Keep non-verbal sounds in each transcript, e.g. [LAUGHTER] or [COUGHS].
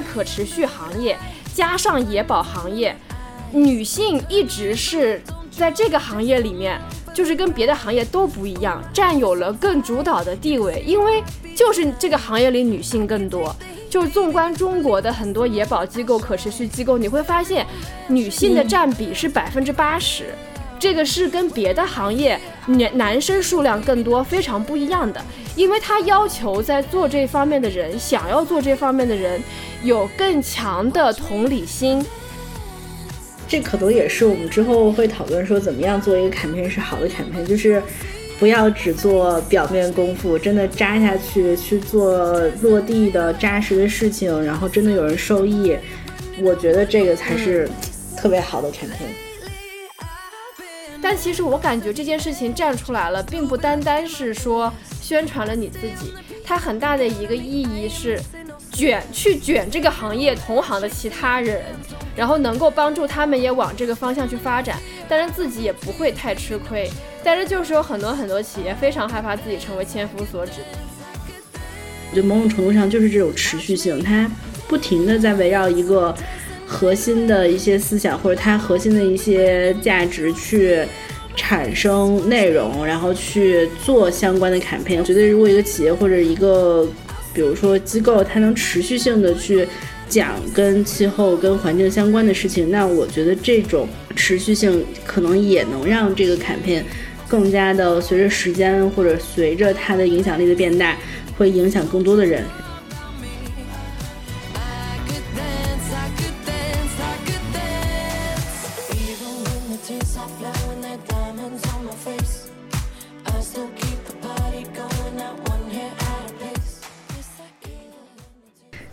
在可持续行业加上野保行业，女性一直是在这个行业里面，就是跟别的行业都不一样，占有了更主导的地位。因为就是这个行业里女性更多。就纵观中国的很多野保机构、可持续机构，你会发现女性的占比是百分之八十，这个是跟别的行业男男生数量更多非常不一样的。因为他要求在做这方面的人，想要做这方面的人，有更强的同理心。这可能也是我们之后会讨论说，怎么样做一个卡片是好的卡片，就是不要只做表面功夫，真的扎下去去做落地的扎实的事情，然后真的有人受益。我觉得这个才是特别好的产品。但其实我感觉这件事情站出来了，并不单单是说。宣传了你自己，它很大的一个意义是卷去卷这个行业同行的其他人，然后能够帮助他们也往这个方向去发展，但是自己也不会太吃亏。但是就是有很多很多企业非常害怕自己成为千夫所指。就某种程度上就是这种持续性，它不停的在围绕一个核心的一些思想或者它核心的一些价值去。产生内容，然后去做相关的 campaign。我觉得，如果一个企业或者一个，比如说机构，它能持续性的去讲跟气候、跟环境相关的事情，那我觉得这种持续性可能也能让这个 campaign 更加的随着时间或者随着它的影响力的变大，会影响更多的人。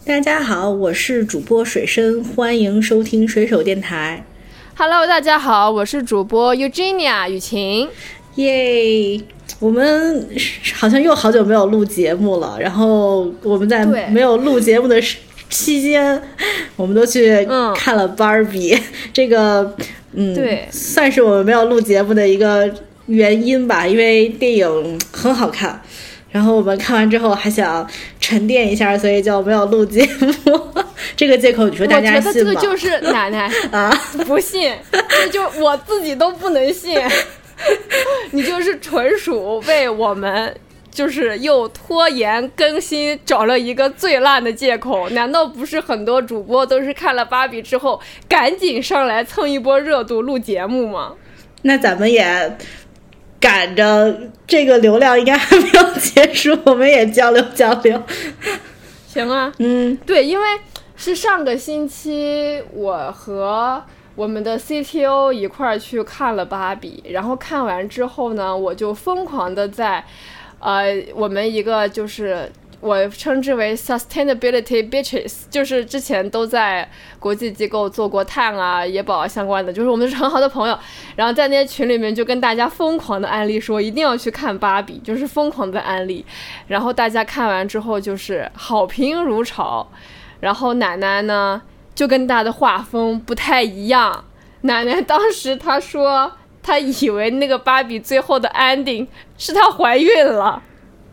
大家好，我是主播水深，欢迎收听水手电台。Hello，大家好，我是主播 Eugenia 雨晴。耶，我们好像又好久没有录节目了。然后我们在没有录节目的期间，我们都去看了芭比。[LAUGHS] 这个，嗯，对，算是我们没有录节目的一个原因吧，因为电影很好看。然后我们看完之后还想沉淀一下，所以就没有录节目。[LAUGHS] 这个借口你说大家信吗？我觉得这个就是 [LAUGHS] 奶奶啊，不信，这就我自己都不能信。[LAUGHS] 你就是纯属为我们就是又拖延更新找了一个最烂的借口。难道不是很多主播都是看了芭比之后赶紧上来蹭一波热度录节目吗？那咱们也。赶着这个流量应该还没有结束，我们也交流交流。行啊，嗯，对，因为是上个星期我和我们的 CTO 一块儿去看了芭比，然后看完之后呢，我就疯狂的在，呃，我们一个就是。我称之为 sustainability bitches，就是之前都在国际机构做过碳啊、野保啊相关的，就是我们是很好的朋友。然后在那些群里面就跟大家疯狂的安利说一定要去看芭比，就是疯狂的安利。然后大家看完之后就是好评如潮。然后奶奶呢就跟大家的画风不太一样，奶奶当时她说她以为那个芭比最后的 ending 是她怀孕了。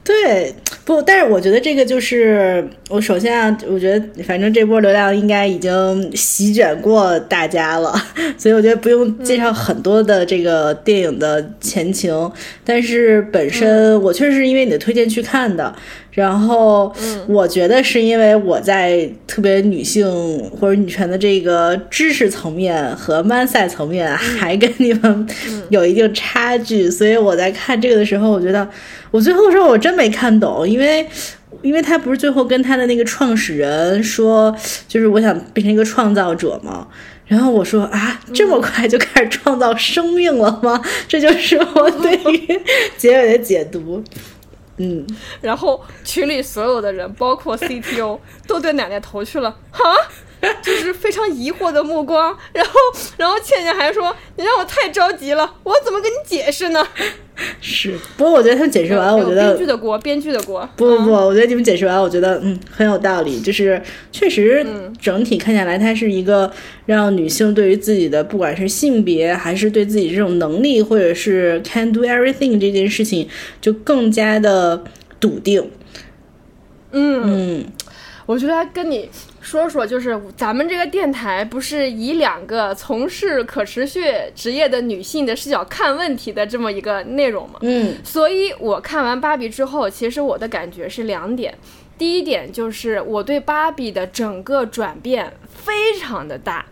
对，不，但是我觉得这个就是我首先啊，我觉得反正这波流量应该已经席卷过大家了，[LAUGHS] 所以我觉得不用介绍很多的这个电影的前情。但是本身我确实是因为你的推荐去看的，然后我觉得是因为我在特别女性或者女权的这个知识层面和 man 赛层面还跟你们有一定差距，所以我在看这个的时候，我觉得。我最后说，我真没看懂，因为，因为他不是最后跟他的那个创始人说，就是我想变成一个创造者吗？然后我说啊，这么快就开始创造生命了吗？这就是我对于 [LAUGHS] 结尾的解读。嗯，然后群里所有的人，包括 CTO，都对奶奶投去了哈，就是非常疑惑的目光，然后然后倩倩还说：“你让我太着急了，我怎么跟你解释呢？”是，不过我觉得他们解释完，我觉得编剧的锅，编剧的锅。不不不，我觉得你们解释完，我觉得嗯很有道理，就是确实整体看下来，它是一个让女性对于自己的不管是性别还是对自己这种能力，或者是 can do everything 这件事情，就更加的笃定。嗯嗯，我觉得跟你。说说，就是咱们这个电台不是以两个从事可持续职业的女性的视角看问题的这么一个内容吗？嗯，所以我看完芭比之后，其实我的感觉是两点。第一点就是我对芭比的整个转变非常的大，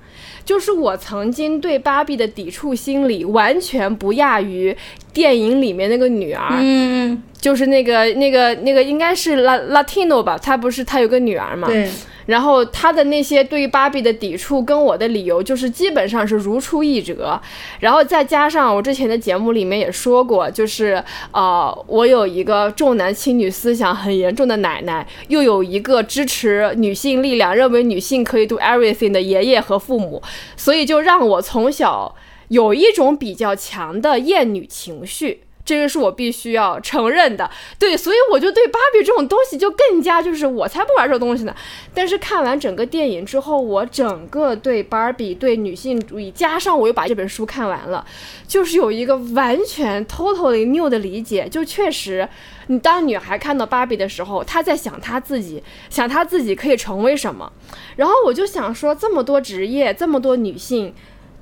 就是我曾经对芭比的抵触心理完全不亚于电影里面那个女儿，嗯，就是那个那个那个应该是拉 Latino 吧，她不是她有个女儿嘛？对。然后他的那些对于芭比的抵触跟我的理由就是基本上是如出一辙，然后再加上我之前的节目里面也说过，就是呃，我有一个重男轻女思想很严重的奶奶，又有一个支持女性力量、认为女性可以 do everything 的爷爷和父母，所以就让我从小有一种比较强的厌女情绪。这个是我必须要承认的，对，所以我就对芭比这种东西就更加就是我才不玩这东西呢。但是看完整个电影之后，我整个对芭比、对女性主义，加上我又把这本书看完了，就是有一个完全 totally new 的理解。就确实，你当女孩看到芭比的时候，她在想她自己，想她自己可以成为什么。然后我就想说，这么多职业，这么多女性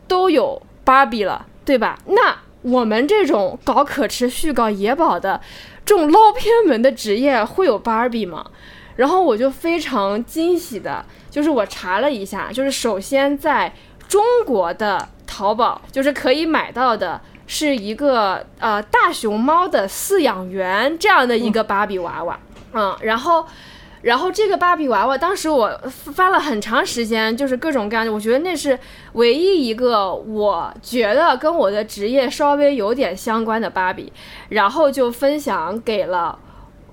都有芭比了，对吧？那。我们这种搞可持续、搞野保的这种捞偏门的职业会有芭比吗？然后我就非常惊喜的，就是我查了一下，就是首先在中国的淘宝，就是可以买到的是一个呃大熊猫的饲养员这样的一个芭比娃娃，嗯，然后。然后这个芭比娃娃，当时我翻了很长时间，就是各种各样的，我觉得那是唯一一个我觉得跟我的职业稍微有点相关的芭比，然后就分享给了，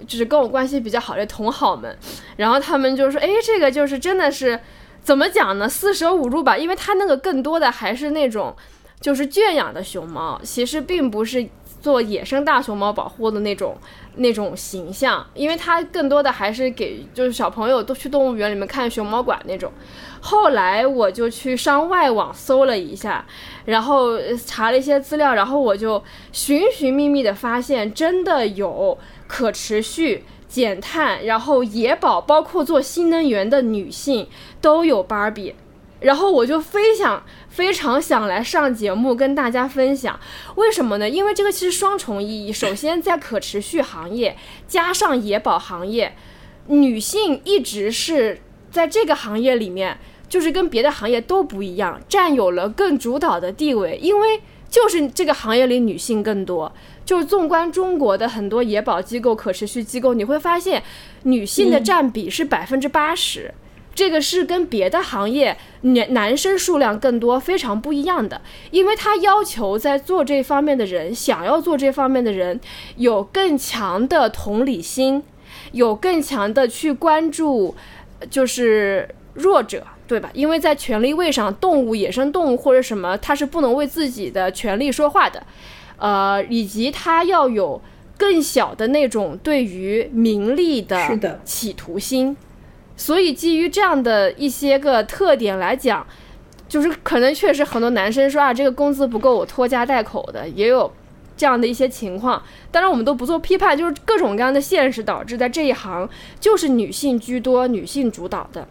就是跟我关系比较好的同好们，然后他们就说，哎，这个就是真的是怎么讲呢？四舍五入吧，因为它那个更多的还是那种就是圈养的熊猫，其实并不是做野生大熊猫保护的那种。那种形象，因为它更多的还是给就是小朋友都去动物园里面看熊猫馆那种。后来我就去上外网搜了一下，然后查了一些资料，然后我就寻寻觅觅的发现，真的有可持续、减碳，然后野保，包括做新能源的女性都有芭比。然后我就非常非常想来上节目跟大家分享，为什么呢？因为这个其实双重意义。首先，在可持续行业加上野保行业，女性一直是在这个行业里面，就是跟别的行业都不一样，占有了更主导的地位。因为就是这个行业里女性更多。就是纵观中国的很多野保机构、可持续机构，你会发现女性的占比是百分之八十。这个是跟别的行业男男生数量更多非常不一样的，因为他要求在做这方面的人，想要做这方面的人，有更强的同理心，有更强的去关注，就是弱者，对吧？因为在权利位上，动物、野生动物或者什么，它是不能为自己的权利说话的，呃，以及他要有更小的那种对于名利的企图心。所以，基于这样的一些个特点来讲，就是可能确实很多男生说啊，这个工资不够我拖家带口的，也有这样的一些情况。当然，我们都不做批判，就是各种各样的现实导致在这一行就是女性居多、女性主导的。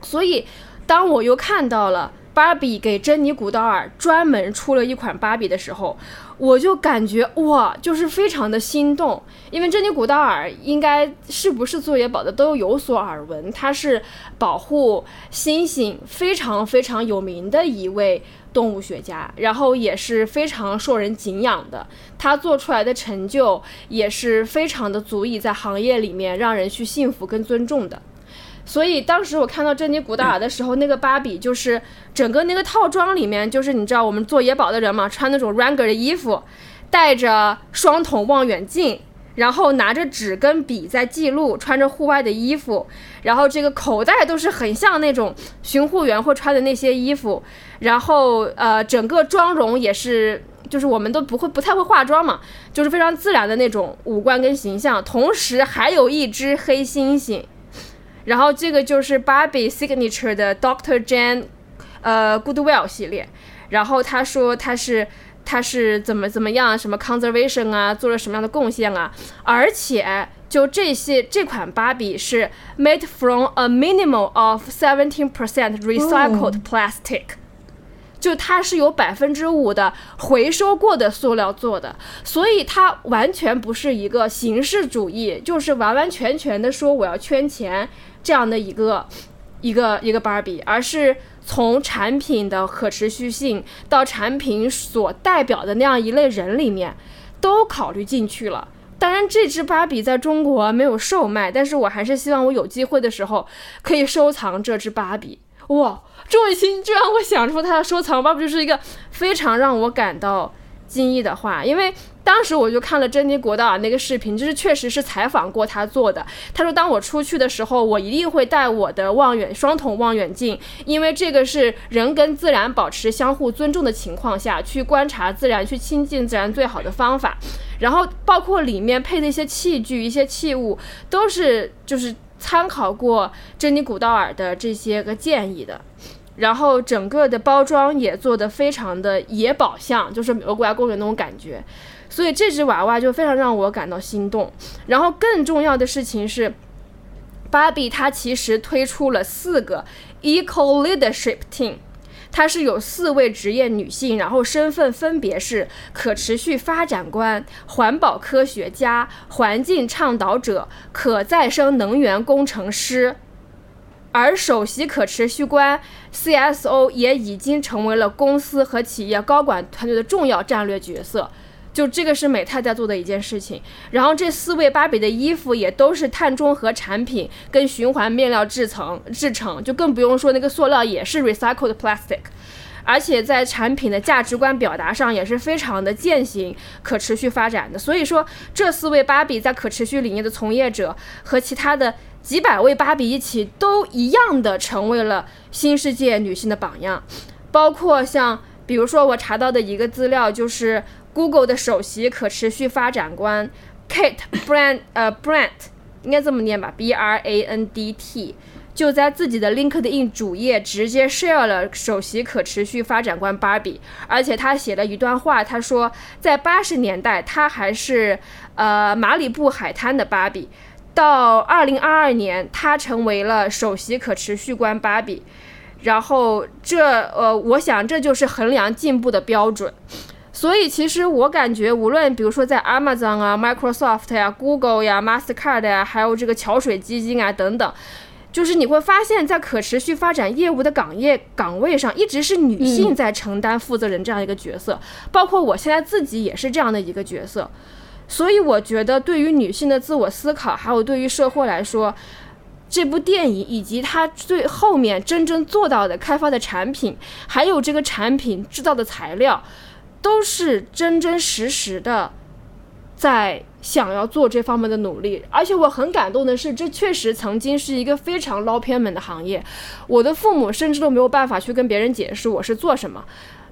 所以，当我又看到了芭比给珍妮古道尔专门出了一款芭比的时候。我就感觉哇，就是非常的心动，因为珍妮古道尔应该是不是做野保的都有所耳闻，她是保护猩猩非常非常有名的一位动物学家，然后也是非常受人敬仰的，她做出来的成就也是非常的足以在行业里面让人去信服跟尊重的。所以当时我看到珍妮古道尔的时候，那个芭比就是整个那个套装里面，就是你知道我们做野保的人嘛，穿那种 ranger 的衣服，戴着双筒望远镜，然后拿着纸跟笔在记录，穿着户外的衣服，然后这个口袋都是很像那种巡护员会穿的那些衣服，然后呃，整个妆容也是，就是我们都不会不太会化妆嘛，就是非常自然的那种五官跟形象，同时还有一只黑猩猩，然后这个就是 Barbie signature 的 Doctor Jane，呃，Goodwill 系列，然后他说他是。他是怎么怎么样，什么 conservation 啊，做了什么样的贡献啊？而且就这些，这款芭比是 made from a minimal of seventeen percent recycled plastic，就它是有百分之五的回收过的塑料做的，所以它完全不是一个形式主义，就是完完全全的说我要圈钱这样的一个一个一个芭比，而是。从产品的可持续性到产品所代表的那样一类人里面，都考虑进去了。当然，这只芭比在中国没有售卖，但是我还是希望我有机会的时候可以收藏这只芭比。哇，周雨欣居然会想出它的收藏芭比，就是一个非常让我感到惊异的话，因为。当时我就看了珍妮·国道尔那个视频，就是确实是采访过他做的。他说，当我出去的时候，我一定会带我的望远双筒望远镜，因为这个是人跟自然保持相互尊重的情况下去观察自然、去亲近自然最好的方法。然后，包括里面配的一些器具、一些器物，都是就是参考过珍妮·古道尔的这些个建议的。然后，整个的包装也做得非常的野宝像，就是美国国家公园那种感觉。所以这只娃娃就非常让我感到心动。然后更重要的事情是，芭比它其实推出了四个 Eco Leadership Team，它是有四位职业女性，然后身份分别是可持续发展官、环保科学家、环境倡导者、可再生能源工程师。而首席可持续官 CSO 也已经成为了公司和企业高管团队的重要战略角色。就这个是美泰在做的一件事情，然后这四位芭比的衣服也都是碳中和产品跟循环面料制成制成，就更不用说那个塑料也是 recycled plastic，而且在产品的价值观表达上也是非常的践行可持续发展的。所以说，这四位芭比在可持续理念的从业者和其他的几百位芭比一起，都一样的成为了新世界女性的榜样，包括像比如说我查到的一个资料就是。Google 的首席可持续发展官 Kate Brand 呃 Brand 应该这么念吧，B R A N D T 就在自己的 LinkedIn 主页直接 share 了首席可持续发展官 Barbie，而且他写了一段话，他说在八十年代他还是呃马里布海滩的芭比，到二零二二年他成为了首席可持续官芭比，然后这呃我想这就是衡量进步的标准。所以，其实我感觉，无论比如说在 Amazon 啊、Microsoft 呀、Google 呀、Mastercard 呀，还有这个桥水基金啊等等，就是你会发现在可持续发展业务的岗业岗位上，一直是女性在承担负责人这样一个角色。包括我现在自己也是这样的一个角色。所以，我觉得对于女性的自我思考，还有对于社会来说，这部电影以及它最后面真正做到的开发的产品，还有这个产品制造的材料。都是真真实实的，在想要做这方面的努力，而且我很感动的是，这确实曾经是一个非常捞偏门的行业。我的父母甚至都没有办法去跟别人解释我是做什么，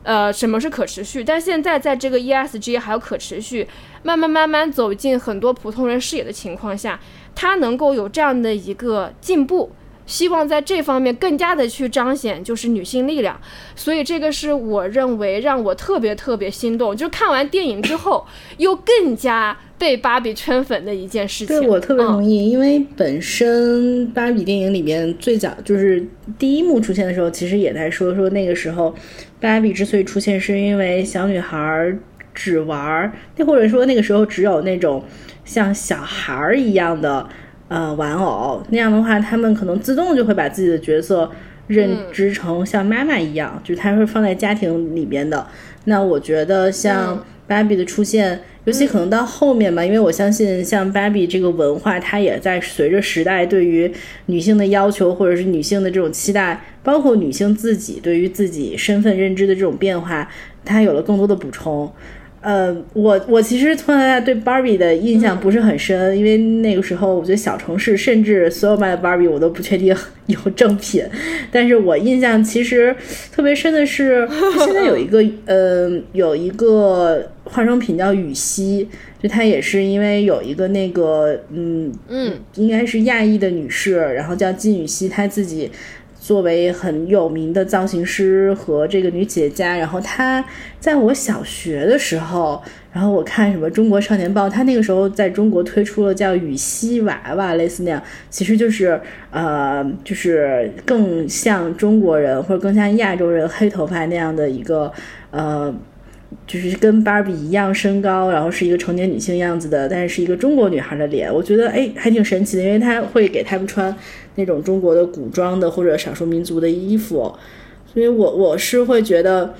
呃，什么是可持续。但现在在这个 ESG 还有可持续慢慢慢慢走进很多普通人视野的情况下，它能够有这样的一个进步。希望在这方面更加的去彰显就是女性力量，所以这个是我认为让我特别特别心动，就是看完电影之后又更加被芭比圈粉的一件事情。对我特别同意，因为本身芭比电影里面最早就是第一幕出现的时候，其实也在说说那个时候芭比之所以出现，是因为小女孩只玩，那或者说那个时候只有那种像小孩一样的。呃，玩偶那样的话，他们可能自动就会把自己的角色认知成像妈妈一样，就是他会放在家庭里边的。那我觉得像芭比的出现，尤其可能到后面吧，因为我相信像芭比这个文化，它也在随着时代对于女性的要求，或者是女性的这种期待，包括女性自己对于自己身份认知的这种变化，它有了更多的补充。呃，我我其实从小到大对 Barbie 的印象不是很深，因为那个时候我觉得小城市甚至所有卖的 Barbie 我都不确定 [LAUGHS] 有正品，但是我印象其实特别深的是，现在有一个呃有一个化妆品叫羽西，就它也是因为有一个那个嗯嗯，应该是亚裔的女士，然后叫金羽西，她自己。作为很有名的造型师和这个女企业家，然后她在我小学的时候，然后我看什么《中国少年报》，她那个时候在中国推出了叫羽西娃娃，类似那样，其实就是呃，就是更像中国人或者更像亚洲人黑头发那样的一个呃。就是跟芭比一样身高，然后是一个成年女性样子的，但是是一个中国女孩的脸，我觉得哎还挺神奇的，因为她会给他们穿那种中国的古装的或者少数民族的衣服，所以我我是会觉得，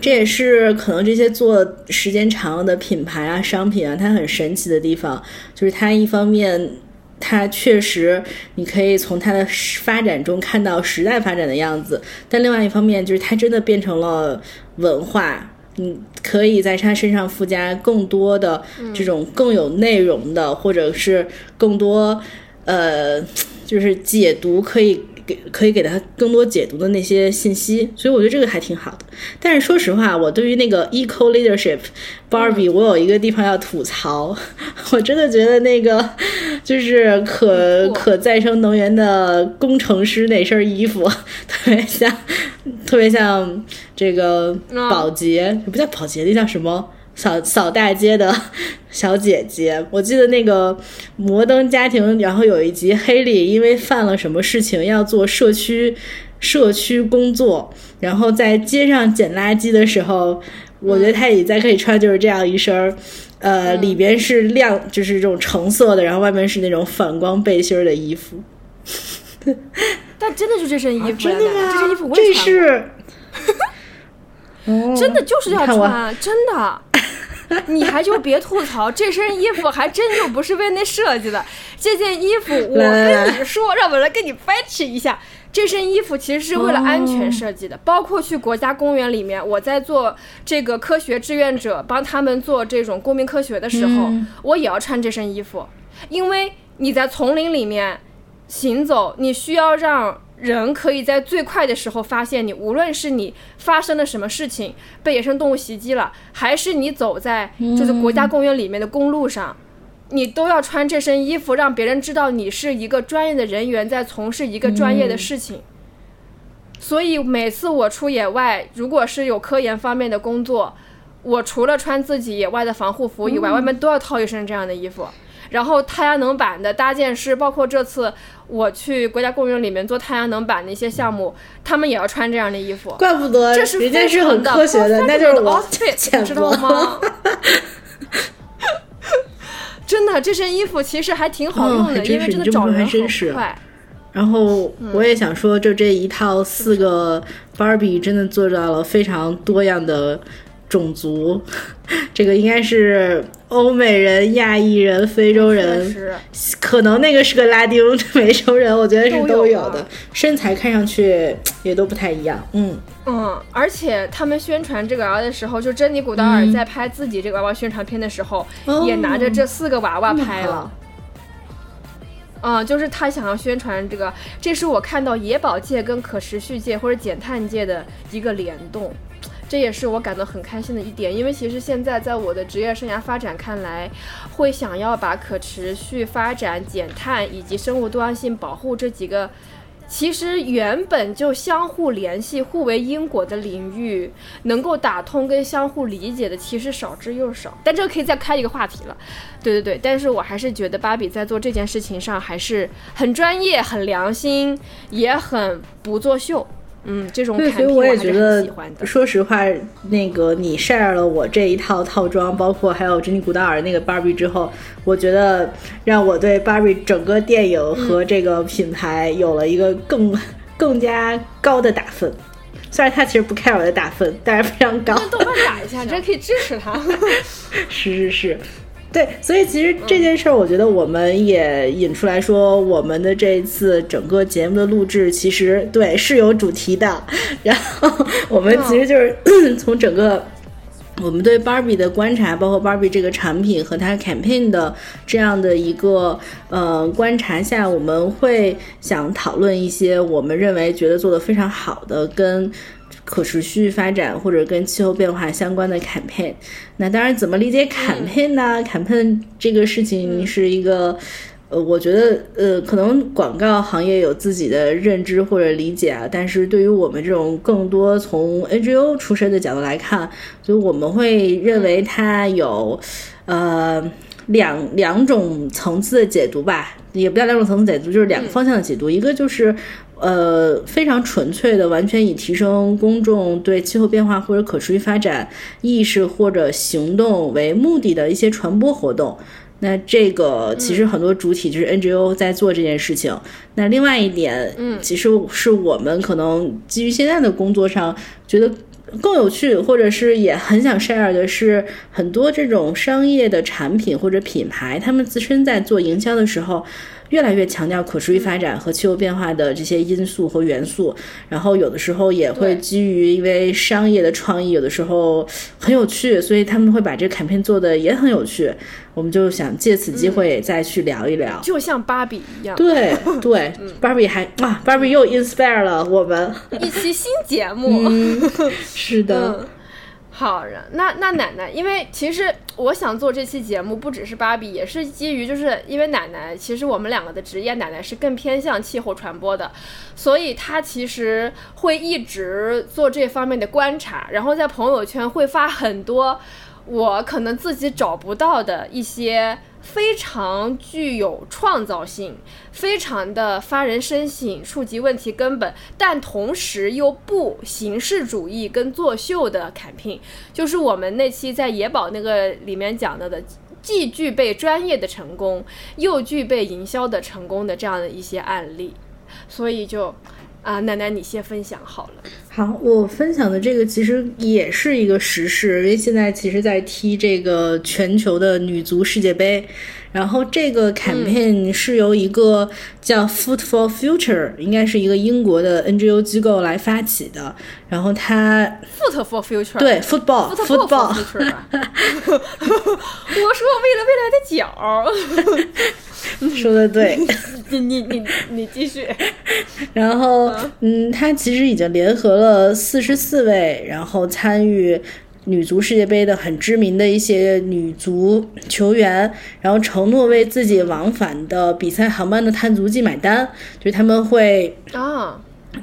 这也是可能这些做时间长的品牌啊商品啊，它很神奇的地方，就是它一方面它确实你可以从它的发展中看到时代发展的样子，但另外一方面就是它真的变成了文化。你可以在他身上附加更多的这种更有内容的，或者是更多呃，就是解读可以给可以给他更多解读的那些信息，所以我觉得这个还挺好的。但是说实话，我对于那个 eco leadership Barbie，我有一个地方要吐槽，我真的觉得那个就是可可再生能源的工程师那身衣服特别像。特别像这个保洁，不叫保洁，那叫什么？扫扫大街的小姐姐。我记得那个摩登家庭，然后有一集黑莉因为犯了什么事情要做社区社区工作，然后在街上捡垃圾的时候，我觉得她也在可以穿就是这样一身儿，呃，里边是亮，就是这种橙色的，然后外面是那种反光背心的衣服。[LAUGHS] 但真的就这身衣服，真的吗？这身衣服我也穿过，[LAUGHS] [LAUGHS] 真的就是要穿，真的。[LAUGHS] 你还就别吐槽，这身衣服还真就不是为那设计的。这件衣服，我跟你说，让我来跟你掰扯一下。这身衣服其实是为了安全设计的，包括去国家公园里面，我在做这个科学志愿者，帮他们做这种公民科学的时候，我也要穿这身衣服，因为你在丛林里面。行走，你需要让人可以在最快的时候发现你。无论是你发生了什么事情，被野生动物袭击了，还是你走在就是国家公园里面的公路上，你都要穿这身衣服，让别人知道你是一个专业的人员在从事一个专业的事情。所以每次我出野外，如果是有科研方面的工作，我除了穿自己野外的防护服以外，外面都要套一身这样的衣服。然后太阳能板的搭建师，包括这次我去国家公园里面做太阳能板的一些项目，他们也要穿这样的衣服。怪不得，这是人家是很科学的，那就是我 [LAUGHS] 知道吗？[LAUGHS] 真的，这身衣服其实还挺好用的，因为真的找人很快。然后我也想说，就这一套四个 Barbie 真的做到了非常多样的。种族，这个应该是欧美人、亚裔人、非洲人，可能那个是个拉丁美洲人，我觉得是都有的。身材看上去也都不太一样，嗯嗯。而且他们宣传这个娃娃的时候，就珍妮古道尔在拍自己这个娃娃宣传片的时候，也拿着这四个娃娃拍了。嗯，就是他想要宣传这个，这是我看到野保界跟可持续界或者减碳界的一个联动。这也是我感到很开心的一点，因为其实现在在我的职业生涯发展看来，会想要把可持续发展、减碳以及生物多样性保护这几个，其实原本就相互联系、互为因果的领域，能够打通跟相互理解的，其实少之又少。但这个可以再开一个话题了。对对对，但是我还是觉得芭比在做这件事情上还是很专业、很良心，也很不作秀。嗯，这种对，所以我也觉得，说实话，那个你 share 了我这一套套装，包括还有珍妮古道尔那个 Barbie 之后，我觉得让我对 Barbie 整个电影和这个品牌有了一个更 [LAUGHS] 更加高的打分。虽然他其实不 care 我的打分，但是非常高。豆瓣打一下，这可以支持他。[LAUGHS] 是是是。对，所以其实这件事儿，我觉得我们也引出来说，我们的这一次整个节目的录制，其实对是有主题的。然后 [LAUGHS] 我们其实就是 [COUGHS] 从整个我们对 Barbie 的观察，包括 Barbie 这个产品和它 campaign 的这样的一个呃观察下，我们会想讨论一些我们认为觉得做的非常好的跟可持续发展或者跟气候变化相关的 campaign。那当然，怎么理解 campaign 呢？campaign 这个事情是一个。呃，我觉得，呃，可能广告行业有自己的认知或者理解啊，但是对于我们这种更多从 NGO 出身的角度来看，所以我们会认为它有，呃，两两种层次的解读吧，也不叫两种层次解读，就是两个方向的解读，一个就是，呃，非常纯粹的，完全以提升公众对气候变化或者可持续发展意识或者行动为目的的一些传播活动。那这个其实很多主体就是 NGO 在做这件事情。那另外一点，嗯，其实是我们可能基于现在的工作上觉得更有趣，或者是也很想 share 的是，很多这种商业的产品或者品牌，他们自身在做营销的时候。越来越强调可持续发展和气候变化的这些因素和元素，然后有的时候也会基于因为商业的创意，有的时候很有趣，所以他们会把这个 campaign 做的也很有趣。我们就想借此机会再去聊一聊，就像芭比一样。对对，芭比还啊，芭比又 inspire 了我们一期新节目。是的。好人，那那奶奶，因为其实我想做这期节目，不只是芭比，也是基于，就是因为奶奶，其实我们两个的职业，奶奶是更偏向气候传播的，所以她其实会一直做这方面的观察，然后在朋友圈会发很多我可能自己找不到的一些。非常具有创造性，非常的发人深省，触及问题根本，但同时又不形式主义跟作秀的 campaign，就是我们那期在野宝那个里面讲到的，既具备专业的成功，又具备营销的成功的这样的一些案例，所以就。啊，奶奶，你先分享好了。好，我分享的这个其实也是一个时事，因为现在其实在踢这个全球的女足世界杯，然后这个 campaign 是由一个叫 Foot for Future，应该是一个英国的 NGO 机构来发起的，然后它 Foot for Future 对 football，football，[LAUGHS] 我说为了未来的脚。说的对，你你你你继续。然后，嗯，他其实已经联合了四十四位，然后参与女足世界杯的很知名的一些女足球员，然后承诺为自己往返的比赛航班的碳足迹买单，就是他们会啊。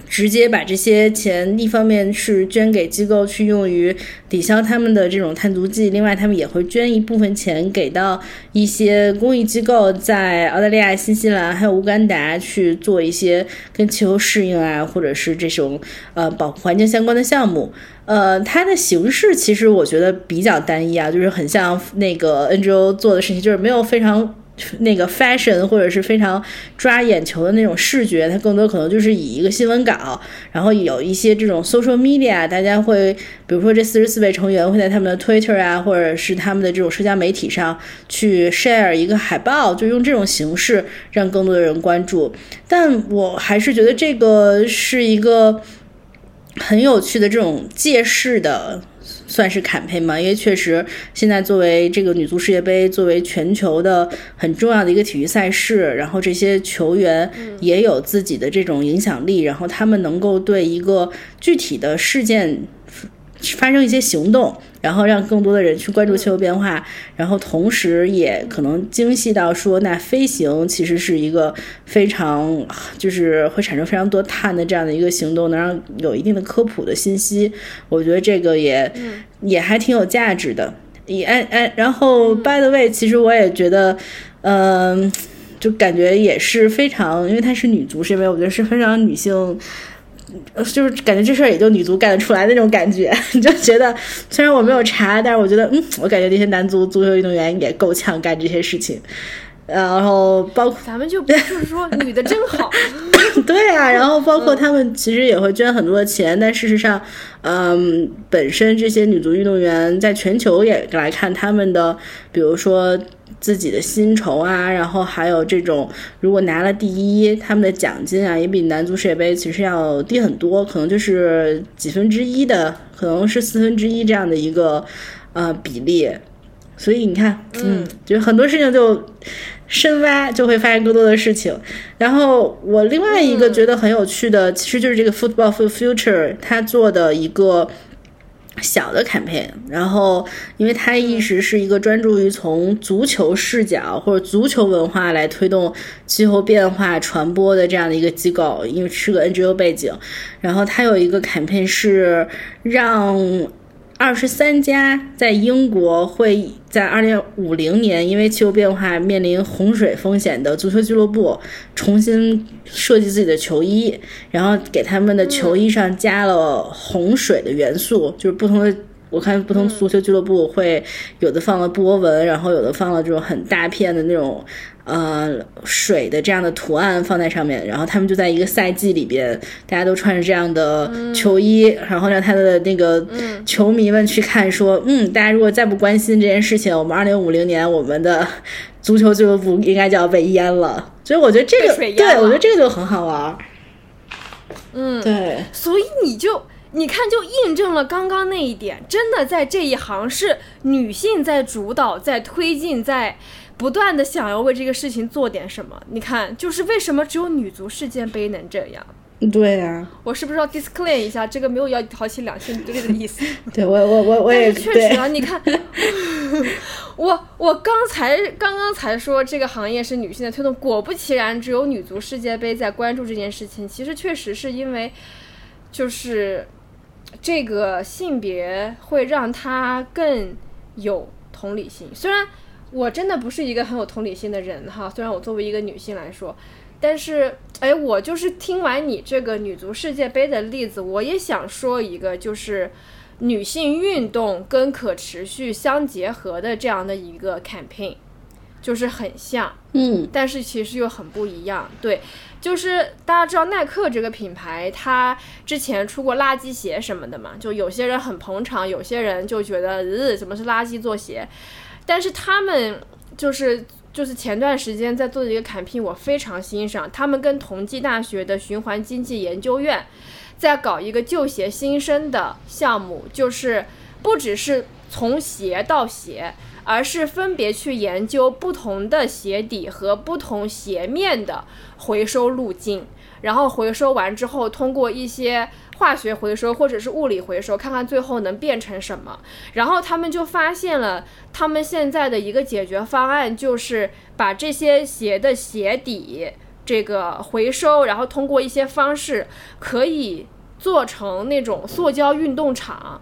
直接把这些钱，一方面是捐给机构去用于抵消他们的这种碳足迹，另外他们也会捐一部分钱给到一些公益机构，在澳大利亚、新西兰还有乌干达去做一些跟气候适应啊，或者是这种呃保护环境相关的项目。呃，它的形式其实我觉得比较单一啊，就是很像那个 NGO 做的事情，就是没有非常。那个 fashion 或者是非常抓眼球的那种视觉，它更多可能就是以一个新闻稿，然后有一些这种 social media，大家会，比如说这四十四位成员会在他们的 Twitter 啊，或者是他们的这种社交媒体上去 share 一个海报，就用这种形式让更多的人关注。但我还是觉得这个是一个很有趣的这种借势的。算是坎佩吗？因为确实，现在作为这个女足世界杯，作为全球的很重要的一个体育赛事，然后这些球员也有自己的这种影响力，然后他们能够对一个具体的事件。发生一些行动，然后让更多的人去关注气候变化，然后同时也可能精细到说，那飞行其实是一个非常就是会产生非常多碳的这样的一个行动，能让有一定的科普的信息。我觉得这个也也还挺有价值的。也哎哎，然后 by the way，其实我也觉得，嗯，就感觉也是非常，因为她是女足，是因为我觉得是非常女性。就是感觉这事儿也就女足干得出来那种感觉，你 [LAUGHS] 就觉得虽然我没有查，但是我觉得，嗯，我感觉那些男足足球运动员也够呛干这些事情。然后包括咱们就就是说女的真好，[LAUGHS] 对啊。然后包括他们其实也会捐很多的钱，但事实上，嗯，本身这些女足运动员在全球也来看他们的，比如说。自己的薪酬啊，然后还有这种，如果拿了第一，他们的奖金啊，也比男足世界杯其实要低很多，可能就是几分之一的，可能是四分之一这样的一个，呃比例。所以你看，嗯，就很多事情就深挖就会发现更多的事情。然后我另外一个觉得很有趣的，其实就是这个 Football for Future 他做的一个。小的 campaign，然后因为它一直是一个专注于从足球视角或者足球文化来推动气候变化传播的这样的一个机构，因为是个 NGO 背景，然后它有一个 campaign 是让。二十三家在英国会在二零五零年因为气候变化面临洪水风险的足球俱乐部重新设计自己的球衣，然后给他们的球衣上加了洪水的元素，就是不同的。我看不同足球俱乐部会有的放了波纹，然后有的放了这种很大片的那种。呃，水的这样的图案放在上面，然后他们就在一个赛季里边，大家都穿着这样的球衣，然后让他的那个球迷们去看，说，嗯，大家如果再不关心这件事情，我们二零五零年我们的足球俱乐部应该就要被淹了。所以我觉得这个，对我觉得这个就很好玩。嗯，对，所以你就你看，就印证了刚刚那一点，真的在这一行是女性在主导，在推进，在。不断的想要为这个事情做点什么，你看，就是为什么只有女足世界杯能这样？对呀，我是不是要 disclaim 一下，这个没有要挑起两性对立的意思？[LAUGHS] 对我我我我也确实啊，你看，[LAUGHS] 我我刚才刚刚才说这个行业是女性的推动，果不其然，只有女足世界杯在关注这件事情。其实确实是因为，就是这个性别会让她更有同理心，虽然。我真的不是一个很有同理心的人哈，虽然我作为一个女性来说，但是哎，我就是听完你这个女足世界杯的例子，我也想说一个，就是女性运动跟可持续相结合的这样的一个 campaign，就是很像，嗯，但是其实又很不一样。对，就是大家知道耐克这个品牌，它之前出过垃圾鞋什么的嘛，就有些人很捧场，有些人就觉得，呃，怎么是垃圾做鞋？但是他们就是就是前段时间在做的一个砍拼我非常欣赏。他们跟同济大学的循环经济研究院在搞一个旧鞋新生的项目，就是不只是从鞋到鞋，而是分别去研究不同的鞋底和不同鞋面的回收路径，然后回收完之后，通过一些。化学回收或者是物理回收，看看最后能变成什么。然后他们就发现了，他们现在的一个解决方案就是把这些鞋的鞋底这个回收，然后通过一些方式可以做成那种塑胶运动场，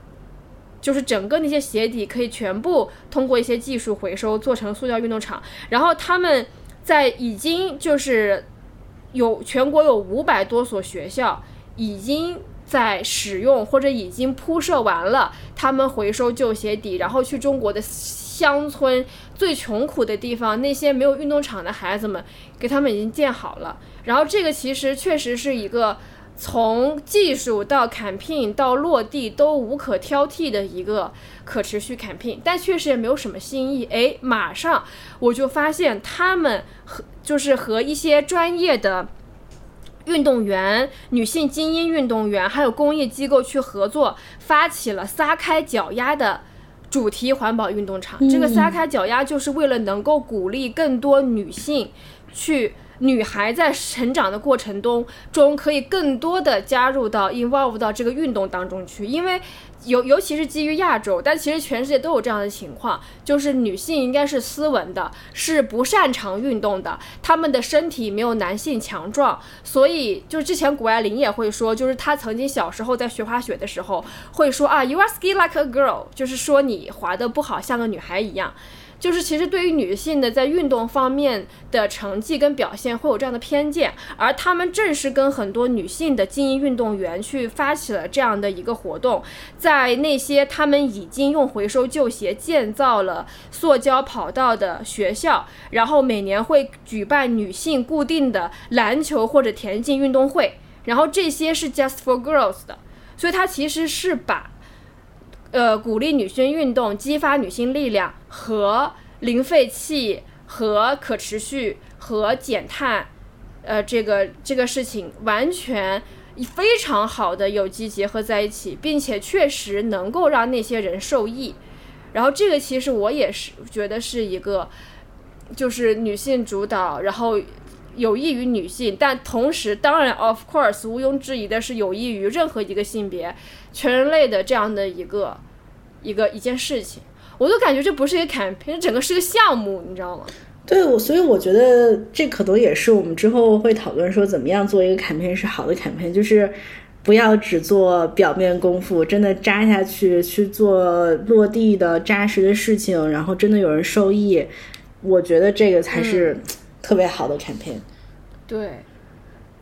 就是整个那些鞋底可以全部通过一些技术回收做成塑胶运动场。然后他们在已经就是有全国有五百多所学校已经。在使用或者已经铺设完了，他们回收旧鞋底，然后去中国的乡村最穷苦的地方，那些没有运动场的孩子们，给他们已经建好了。然后这个其实确实是一个从技术到 campaign 到落地都无可挑剔的一个可持续 campaign，但确实也没有什么新意。哎，马上我就发现他们和就是和一些专业的。运动员、女性精英运动员，还有公益机构去合作，发起了撒开脚丫的主题环保运动场。这个撒开脚丫，就是为了能够鼓励更多女性去。女孩在成长的过程中中，可以更多的加入到 involve 到这个运动当中去，因为尤尤其是基于亚洲，但其实全世界都有这样的情况，就是女性应该是斯文的，是不擅长运动的，她们的身体没有男性强壮，所以就是之前谷爱凌也会说，就是她曾经小时候在学滑雪的时候会说啊，you are ski like a girl，就是说你滑的不好，像个女孩一样。就是其实对于女性的在运动方面的成绩跟表现会有这样的偏见，而他们正是跟很多女性的精英运动员去发起了这样的一个活动，在那些他们已经用回收旧鞋建造了塑胶跑道的学校，然后每年会举办女性固定的篮球或者田径运动会，然后这些是 just for girls 的，所以它其实是把。呃，鼓励女性运动，激发女性力量和零废弃和可持续和减碳，呃，这个这个事情完全非常好的有机结合在一起，并且确实能够让那些人受益。然后这个其实我也是觉得是一个，就是女性主导，然后有益于女性，但同时当然 of course 毋庸置疑的是有益于任何一个性别、全人类的这样的一个一个一件事情。我都感觉这不是一个 campaign，整个是个项目，你知道吗？对，我所以我觉得这可能也是我们之后会讨论说怎么样做一个 campaign 是好的 campaign，就是不要只做表面功夫，真的扎下去去做落地的扎实的事情，然后真的有人受益，我觉得这个才是特别好的 campaign。对，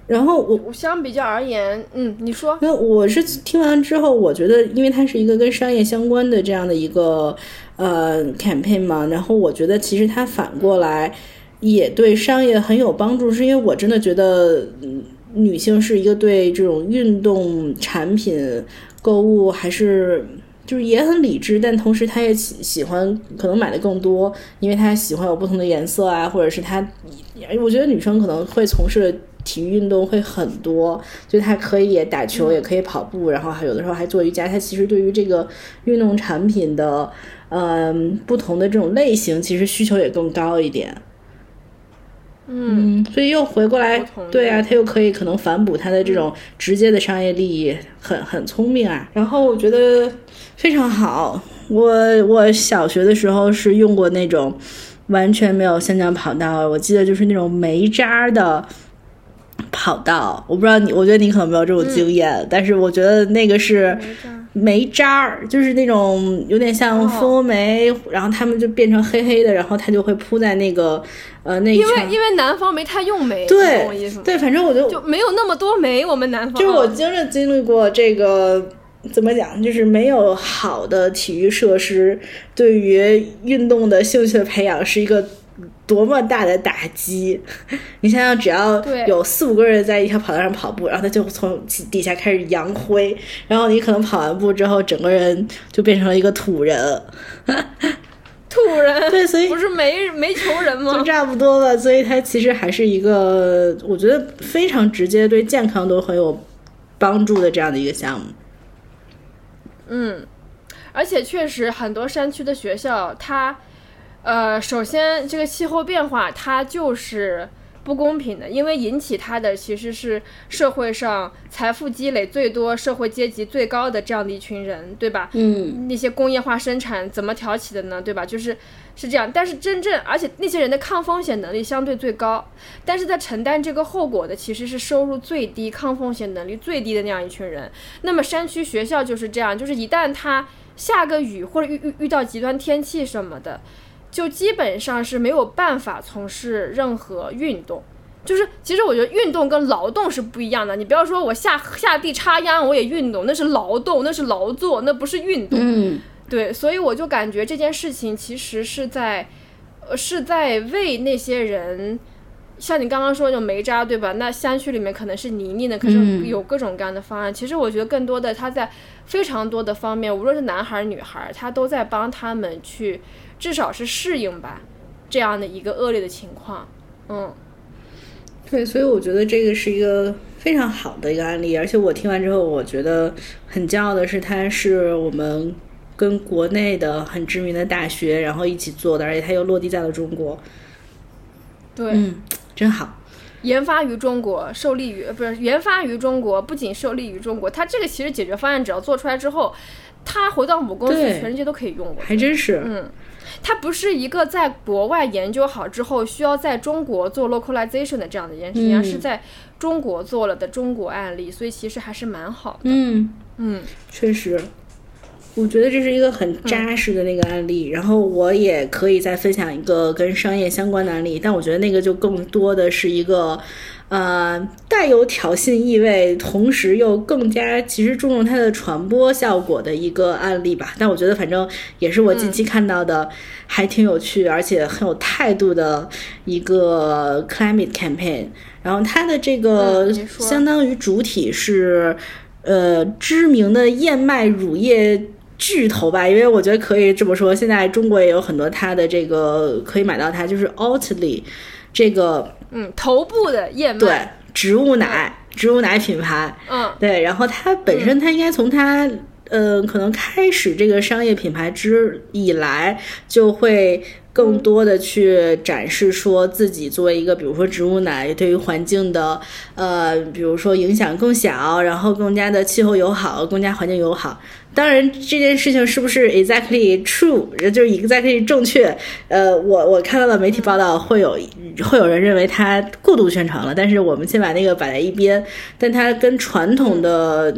然后我我相比较而言，嗯，你说，那我是听完之后，我觉得因为它是一个跟商业相关的这样的一个呃 campaign 嘛，然后我觉得其实它反过来也对商业很有帮助，是因为我真的觉得嗯女性是一个对这种运动产品购物还是。就是也很理智，但同时她也喜喜欢可能买的更多，因为她喜欢有不同的颜色啊，或者是她，我觉得女生可能会从事体育运动会很多，就她可以也打球，也可以跑步，然后还有的时候还做瑜伽。她其实对于这个运动产品的，嗯，不同的这种类型，其实需求也更高一点。嗯，所以又回过来，对啊，他又可以可能反哺他的这种直接的商业利益，很很聪明啊。然后我觉得非常好。我我小学的时候是用过那种完全没有香蕉跑道，我记得就是那种煤渣的跑道。我不知道你，我觉得你可能没有这种经验，但是我觉得那个是。煤渣儿就是那种有点像蜂窝煤，然后它们就变成黑黑的，然后它就会铺在那个呃那。因为因为南方没太用煤，对对，反正我就就没有那么多煤。我们南方就是我经历经历过这个怎么讲，就是没有好的体育设施，对于运动的兴趣的培养是一个。多么大的打击！[LAUGHS] 你想想，只要有四五个人在一条跑道上跑步，然后他就从底下开始扬灰，然后你可能跑完步之后，整个人就变成了一个土人。土人 [LAUGHS] 对，所以不是煤煤球人吗？就差不多了。所以它其实还是一个，我觉得非常直接，对健康都很有帮助的这样的一个项目。嗯，而且确实很多山区的学校，它。呃，首先，这个气候变化它就是不公平的，因为引起它的其实是社会上财富积累最多、社会阶级最高的这样的一群人，对吧？嗯，那些工业化生产怎么挑起的呢？对吧？就是是这样。但是真正，而且那些人的抗风险能力相对最高，但是在承担这个后果的其实是收入最低、抗风险能力最低的那样一群人。那么山区学校就是这样，就是一旦它下个雨或者遇遇遇到极端天气什么的。就基本上是没有办法从事任何运动，就是其实我觉得运动跟劳动是不一样的。你不要说我下下地插秧我也运动，那是劳动，那是劳作，那不是运动。嗯，对，所以我就感觉这件事情其实是在，呃，是在为那些人，像你刚刚说那种煤渣，对吧？那山区里面可能是泥泞的，可是有各种各样的方案。其实我觉得更多的他在非常多的方面，无论是男孩女孩，他都在帮他们去。至少是适应吧，这样的一个恶劣的情况，嗯，对，所以我觉得这个是一个非常好的一个案例，而且我听完之后，我觉得很骄傲的是，它是我们跟国内的很知名的大学然后一起做的，而且它又落地在了中国，对，嗯，真好，研发于中国，受利于不是研发于中国，不仅受利于中国，它这个其实解决方案只要做出来之后，它回到母公司，全世界都可以用，还真是，嗯。它不是一个在国外研究好之后需要在中国做 localization 的这样的一件事情，是在中国做了的中国案例，所以其实还是蛮好的。嗯嗯，确实，我觉得这是一个很扎实的那个案例。然后我也可以再分享一个跟商业相关的案例，但我觉得那个就更多的是一个。呃，带有挑衅意味，同时又更加其实注重它的传播效果的一个案例吧。但我觉得，反正也是我近期看到的，还挺有趣，而且很有态度的一个 climate campaign。然后它的这个相当于主体是呃知名的燕麦乳业巨头吧，因为我觉得可以这么说，现在中国也有很多它的这个可以买到它，就是 Oatly 这个。嗯，头部的燕麦，对，植物奶，植物奶品牌，嗯，对，然后它本身它应该从它嗯，可能开始这个商业品牌之以来，就会更多的去展示说自己作为一个，比如说植物奶对于环境的，呃，比如说影响更小，然后更加的气候友好，更加环境友好。当然，这件事情是不是 exactly true，就是 exactly 正确？呃，我我看到的媒体报道会有会有人认为它过度宣传了，但是我们先把那个摆在一边。但它跟传统的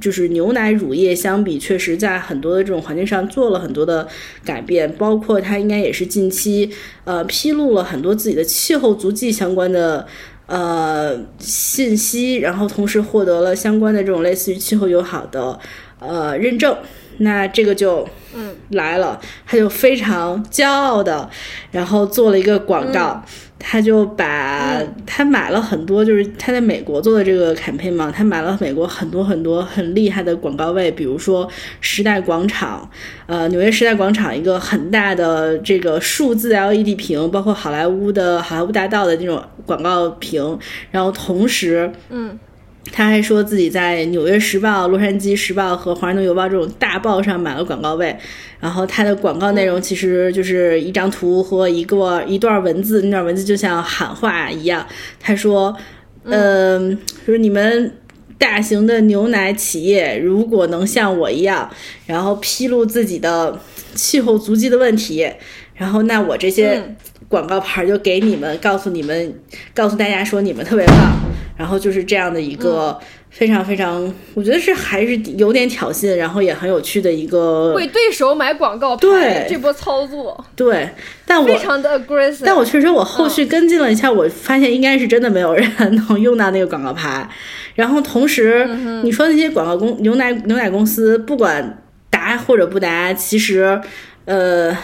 就是牛奶乳业相比，确实在很多的这种环境上做了很多的改变，包括它应该也是近期呃披露了很多自己的气候足迹相关的呃信息，然后同时获得了相关的这种类似于气候友好的。呃，认证，那这个就嗯。来了，他就非常骄傲的，然后做了一个广告，他就把他买了很多，就是他在美国做的这个 campaign 嘛，他买了美国很多很多很厉害的广告位，比如说时代广场，呃，纽约时代广场一个很大的这个数字 LED 屏，包括好莱坞的好莱坞大道的这种广告屏，然后同时，嗯。他还说自己在《纽约时报》、《洛杉矶时报》和《华盛顿邮报》这种大报上买了广告位，然后他的广告内容其实就是一张图和一个一段文字，那段文字就像喊话一样。他说：“嗯，就是你们大型的牛奶企业如果能像我一样，然后披露自己的气候足迹的问题，然后那我这些广告牌就给你们，告诉你们，告诉大家说你们特别棒。”然后就是这样的一个非常非常，我觉得是还是有点挑衅，然后也很有趣的一个为对手买广告对这波操作，对，但我非常的 aggressive。但我确实我后续跟进了一下，我发现应该是真的没有人能用到那个广告牌。然后同时你说那些广告公牛奶牛奶公司，不管答或者不答，其实呃。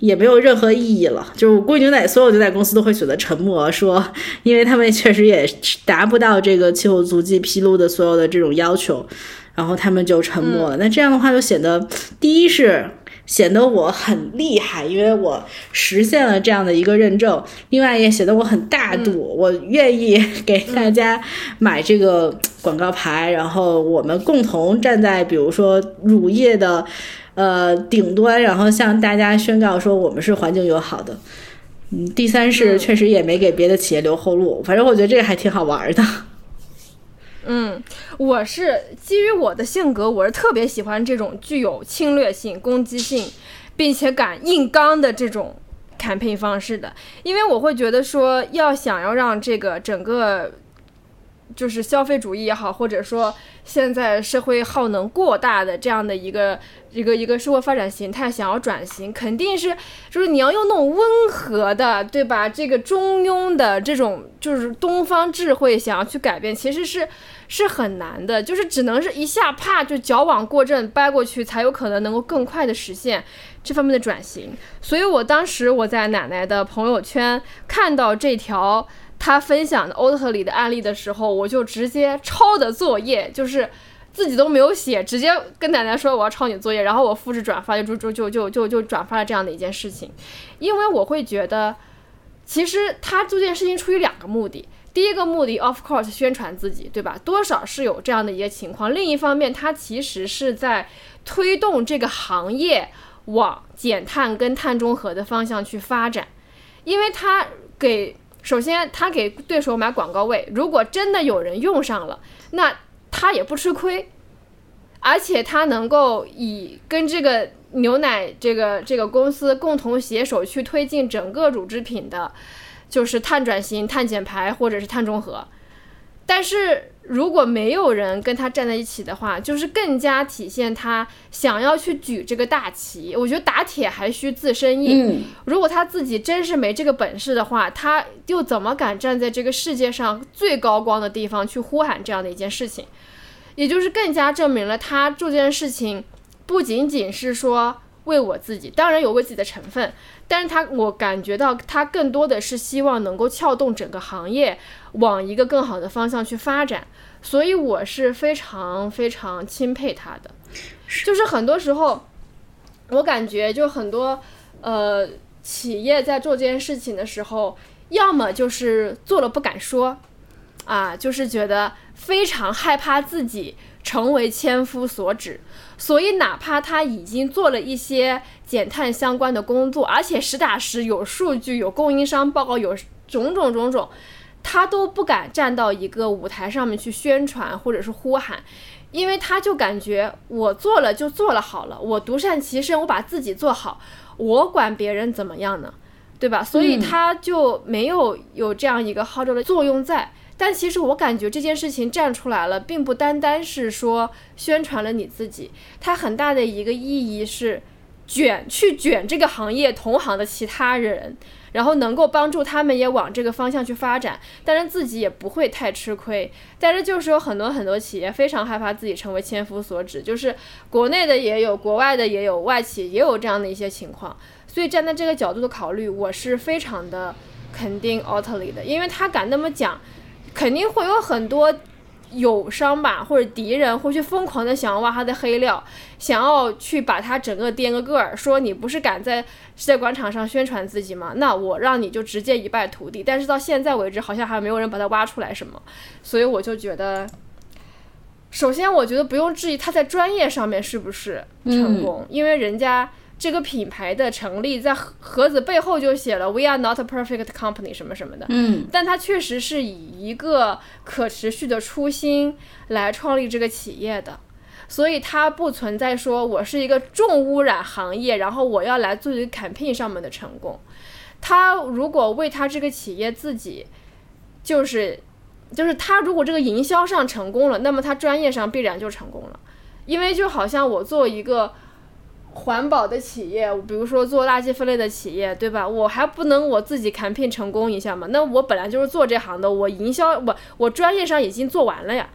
也没有任何意义了，就是我估计牛奶所有牛奶公司都会选择沉默，说，因为他们确实也达不到这个气候足迹披露的所有的这种要求，然后他们就沉默了。那这样的话就显得，第一是显得我很厉害，因为我实现了这样的一个认证；，另外也显得我很大度，我愿意给大家买这个广告牌，然后我们共同站在比如说乳业的。呃，顶端，然后向大家宣告说我们是环境友好的。嗯，第三是确实也没给别的企业留后路，反正我觉得这个还挺好玩的。[LAUGHS] 嗯，我是基于我的性格，我是特别喜欢这种具有侵略性、攻击性，并且敢硬刚的这种 campaign 方式的，因为我会觉得说，要想要让这个整个。就是消费主义也好，或者说现在社会耗能过大的这样的一个一个一个社会发展形态，想要转型，肯定是就是你要用那种温和的，对吧？这个中庸的这种就是东方智慧，想要去改变，其实是是很难的，就是只能是一下啪就矫枉过正掰过去，才有可能能够更快的实现这方面的转型。所以我当时我在奶奶的朋友圈看到这条。他分享的欧特里的案例的时候，我就直接抄的作业，就是自己都没有写，直接跟奶奶说我要抄你作业，然后我复制转发，就就就就就就转发了这样的一件事情。因为我会觉得，其实他做这件事情出于两个目的，第一个目的，of course，宣传自己，对吧？多少是有这样的一些情况。另一方面，他其实是在推动这个行业往减碳跟碳中和的方向去发展，因为他给。首先，他给对手买广告位，如果真的有人用上了，那他也不吃亏，而且他能够以跟这个牛奶这个这个公司共同携手去推进整个乳制品的，就是碳转型、碳减排或者是碳中和，但是。如果没有人跟他站在一起的话，就是更加体现他想要去举这个大旗。我觉得打铁还需自身硬。如果他自己真是没这个本事的话，他又怎么敢站在这个世界上最高光的地方去呼喊这样的一件事情？也就是更加证明了他做这件事情不仅仅是说为我自己，当然有为自己的成分，但是他我感觉到他更多的是希望能够撬动整个行业。往一个更好的方向去发展，所以我是非常非常钦佩他的。就是很多时候，我感觉就很多呃企业在做这件事情的时候，要么就是做了不敢说，啊，就是觉得非常害怕自己成为千夫所指。所以，哪怕他已经做了一些减碳相关的工作，而且实打实有数据、有供应商报告、有种种种种，他都不敢站到一个舞台上面去宣传或者是呼喊，因为他就感觉我做了就做了好了，我独善其身，我把自己做好，我管别人怎么样呢？对吧？所以他就没有有这样一个号召的作用在。但其实我感觉这件事情站出来了，并不单单是说宣传了你自己，它很大的一个意义是卷去卷这个行业同行的其他人，然后能够帮助他们也往这个方向去发展，但是自己也不会太吃亏。但是就是有很多很多企业非常害怕自己成为千夫所指，就是国内的也有，国外的也有，外企也有这样的一些情况。所以站在这个角度的考虑，我是非常的肯定奥特里的，因为他敢那么讲。肯定会有很多友商吧，或者敌人会去疯狂的想要挖他的黑料，想要去把他整个颠个个儿，说你不是敢在世界广场上宣传自己吗？那我让你就直接一败涂地。但是到现在为止，好像还没有人把他挖出来什么，所以我就觉得，首先我觉得不用质疑他在专业上面是不是成功，因为人家。这个品牌的成立，在盒盒子背后就写了 “We are not a perfect company” 什么什么的。嗯，但它确实是以一个可持续的初心来创立这个企业的，所以它不存在说我是一个重污染行业，然后我要来做一个 campaign 上面的成功。他如果为他这个企业自己，就是就是他如果这个营销上成功了，那么他专业上必然就成功了，因为就好像我做一个。环保的企业，比如说做垃圾分类的企业，对吧？我还不能我自己 campaign 成功一下吗？那我本来就是做这行的，我营销我我专业上已经做完了呀。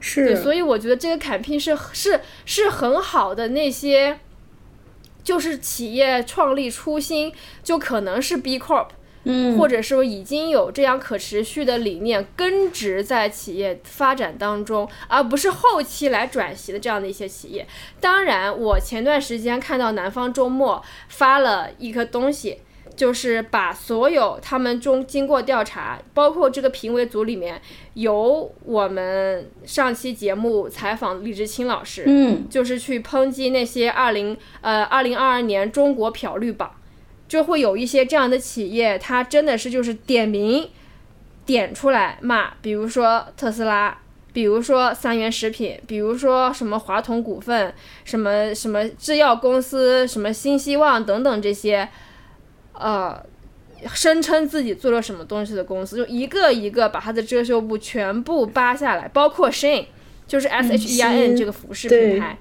是，所以我觉得这个 campaign 是是是很好的。那些就是企业创立初心，就可能是 B Corp。嗯，或者说已经有这样可持续的理念根植在企业发展当中，而不是后期来转型的这样的一些企业。当然，我前段时间看到南方周末发了一个东西，就是把所有他们中经过调查，包括这个评委组里面有我们上期节目采访李志清老师，嗯，就是去抨击那些二零呃二零二二年中国漂绿榜。就会有一些这样的企业，它真的是就是点名点出来骂，比如说特斯拉，比如说三元食品，比如说什么华统股份，什么什么制药公司，什么新希望等等这些，呃，声称自己做了什么东西的公司，就一个一个把它的遮羞布全部扒下来，包括 Shein，就是 S H E I N 这个服饰品牌。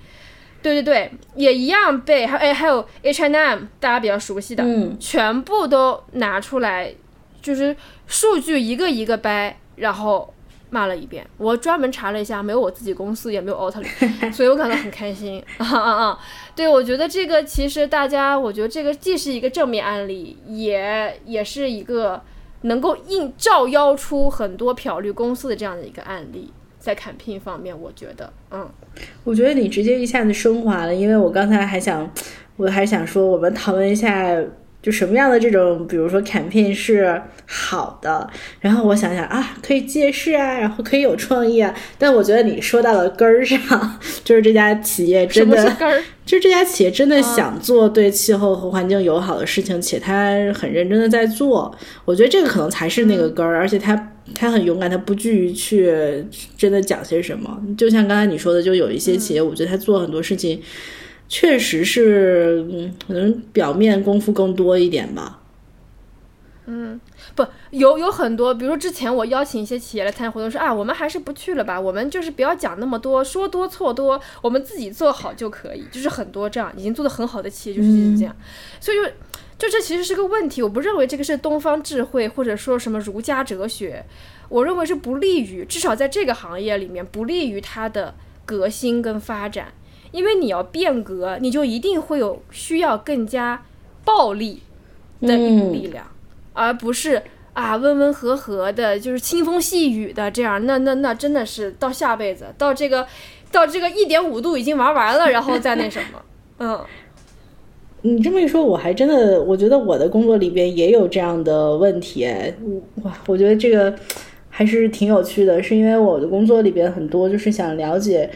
对对对，也一样被还哎还有 H and M，大家比较熟悉的，全部都拿出来，就是数据一个一个掰，然后骂了一遍。我专门查了一下，没有我自己公司，也没有奥特利，[LAUGHS] 所以我感到很开心 [LAUGHS] 啊啊啊！对，我觉得这个其实大家，我觉得这个既是一个正面案例，也也是一个能够映照妖出很多漂绿公司的这样的一个案例。在砍聘方面，我觉得，嗯，我觉得你直接一下子升华了，因为我刚才还想，我还想说，我们讨论一下。就什么样的这种，比如说 campaign 是好的，然后我想想啊，可以借势啊，然后可以有创意啊。但我觉得你说到了根儿上，[LAUGHS] 就是这家企业真的，就是这家企业真的想做对气候和环境友好的事情，且他很认真的在做。我觉得这个可能才是那个根儿，而且他他很勇敢，他不惧于去真的讲些什么。就像刚才你说的，就有一些企业，我觉得他做很多事情。确实是，嗯，可能表面功夫更多一点吧。嗯，不，有有很多，比如说之前我邀请一些企业来参加活动，说啊，我们还是不去了吧，我们就是不要讲那么多，说多错多，我们自己做好就可以。就是很多这样已经做的很好的企业就是这样，所以就就这其实是个问题。我不认为这个是东方智慧，或者说什么儒家哲学，我认为是不利于，至少在这个行业里面不利于它的革新跟发展。因为你要变革，你就一定会有需要更加暴力的一股力量，而不是啊温温和和的，就是清风细雨的这样。那那那真的是到下辈子，到这个到这个一点五度已经玩完了，然后再那什么，嗯。你这么一说，我还真的，我觉得我的工作里边也有这样的问题。哇，我觉得这个还是挺有趣的，是因为我的工作里边很多就是想了解。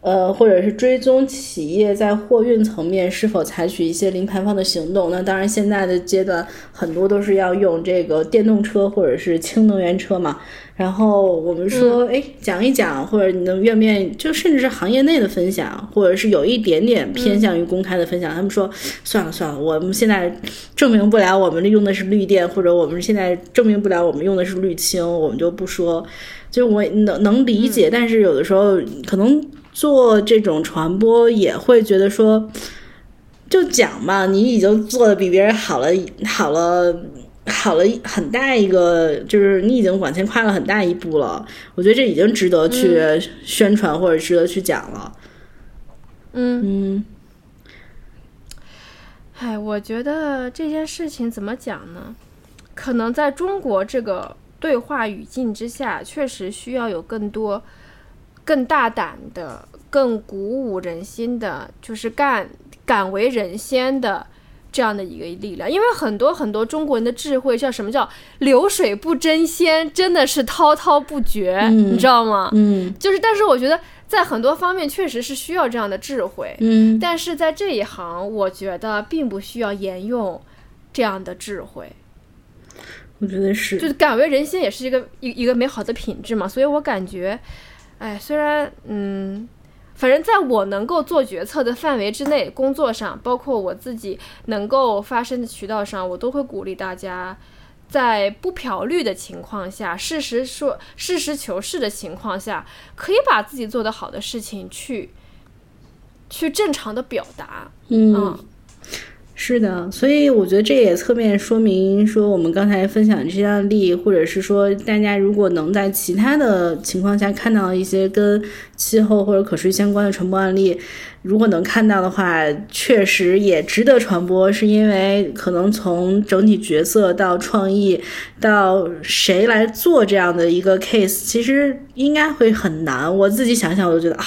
呃，或者是追踪企业在货运层面是否采取一些零排放的行动。那当然，现在的阶段很多都是要用这个电动车或者是氢能源车嘛。然后我们说，哎，讲一讲，或者你能愿不愿意，就甚至是行业内的分享，或者是有一点点偏向于公开的分享。他们说，算了算了，我们现在证明不了我们用的是绿电，或者我们现在证明不了我们用的是绿氢，我们就不说。就我能能理解，但是有的时候可能。做这种传播也会觉得说，就讲嘛，你已经做的比别人好了，好了，好了很大一个，就是你已经往前跨了很大一步了。我觉得这已经值得去宣传或者值得去讲了。嗯嗯。哎，我觉得这件事情怎么讲呢？可能在中国这个对话语境之下，确实需要有更多。更大胆的、更鼓舞人心的，就是干敢为人先的这样的一个力量。因为很多很多中国人的智慧，叫什么叫流水不争先，真的是滔滔不绝，你知道吗？嗯，就是，但是我觉得在很多方面确实是需要这样的智慧。嗯，但是在这一行，我觉得并不需要沿用这样的智慧。我觉得是，就是敢为人先也是一个一一个美好的品质嘛。所以我感觉。哎，虽然嗯，反正在我能够做决策的范围之内，工作上，包括我自己能够发声的渠道上，我都会鼓励大家，在不漂绿的情况下，事实说、事实事求是的情况下，可以把自己做的好的事情去，去正常的表达，嗯。是的，所以我觉得这也侧面说明说，我们刚才分享这些案例，或者是说，大家如果能在其他的情况下看到一些跟气候或者可持续相关的传播案例，如果能看到的话，确实也值得传播，是因为可能从整体角色到创意到谁来做这样的一个 case，其实应该会很难。我自己想想，我都觉得啊，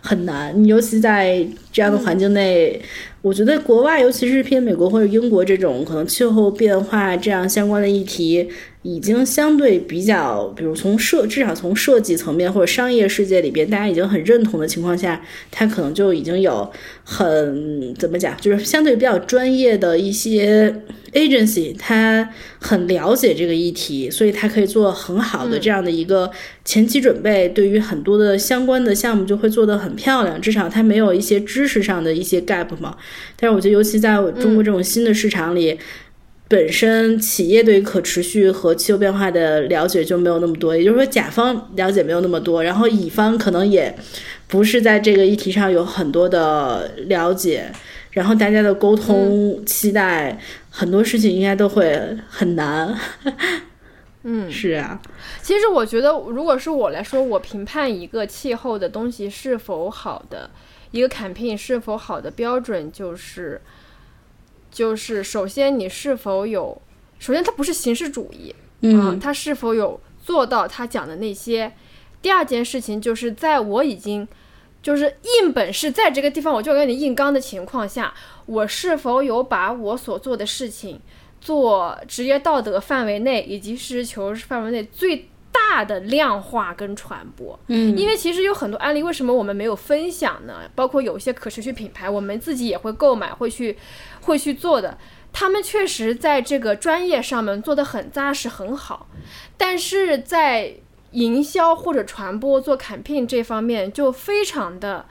很难，尤其在这样的环境内。我觉得国外，尤其是偏美国或者英国这种可能气候变化这样相关的议题，已经相对比较，比如从设至少从设计层面或者商业世界里边，大家已经很认同的情况下，它可能就已经有很怎么讲，就是相对比较专业的一些。agency 他很了解这个议题，所以他可以做很好的这样的一个前期准备，对于很多的相关的项目就会做得很漂亮。至少他没有一些知识上的一些 gap 嘛。但是我觉得，尤其在中国这种新的市场里，本身企业对于可持续和气候变化的了解就没有那么多，也就是说甲方了解没有那么多，然后乙方可能也不是在这个议题上有很多的了解。然后大家的沟通期待，很多事情应该都会很难。嗯，[LAUGHS] 是啊。其实我觉得，如果是我来说，我评判一个气候的东西是否好的，一个 campaign 是否好的标准就是，就是首先你是否有，首先它不是形式主义，嗯，它是否有做到他讲的那些。第二件事情就是在我已经。就是硬本事在这个地方，我就跟你硬刚的情况下，我是否有把我所做的事情做职业道德范围内以及实事求是范围内最大的量化跟传播？嗯，因为其实有很多案例，为什么我们没有分享呢？包括有一些可持续品牌，我们自己也会购买，会去会去做的，他们确实在这个专业上面做得很扎实很好，但是在。营销或者传播做 campaign 这方面就非常的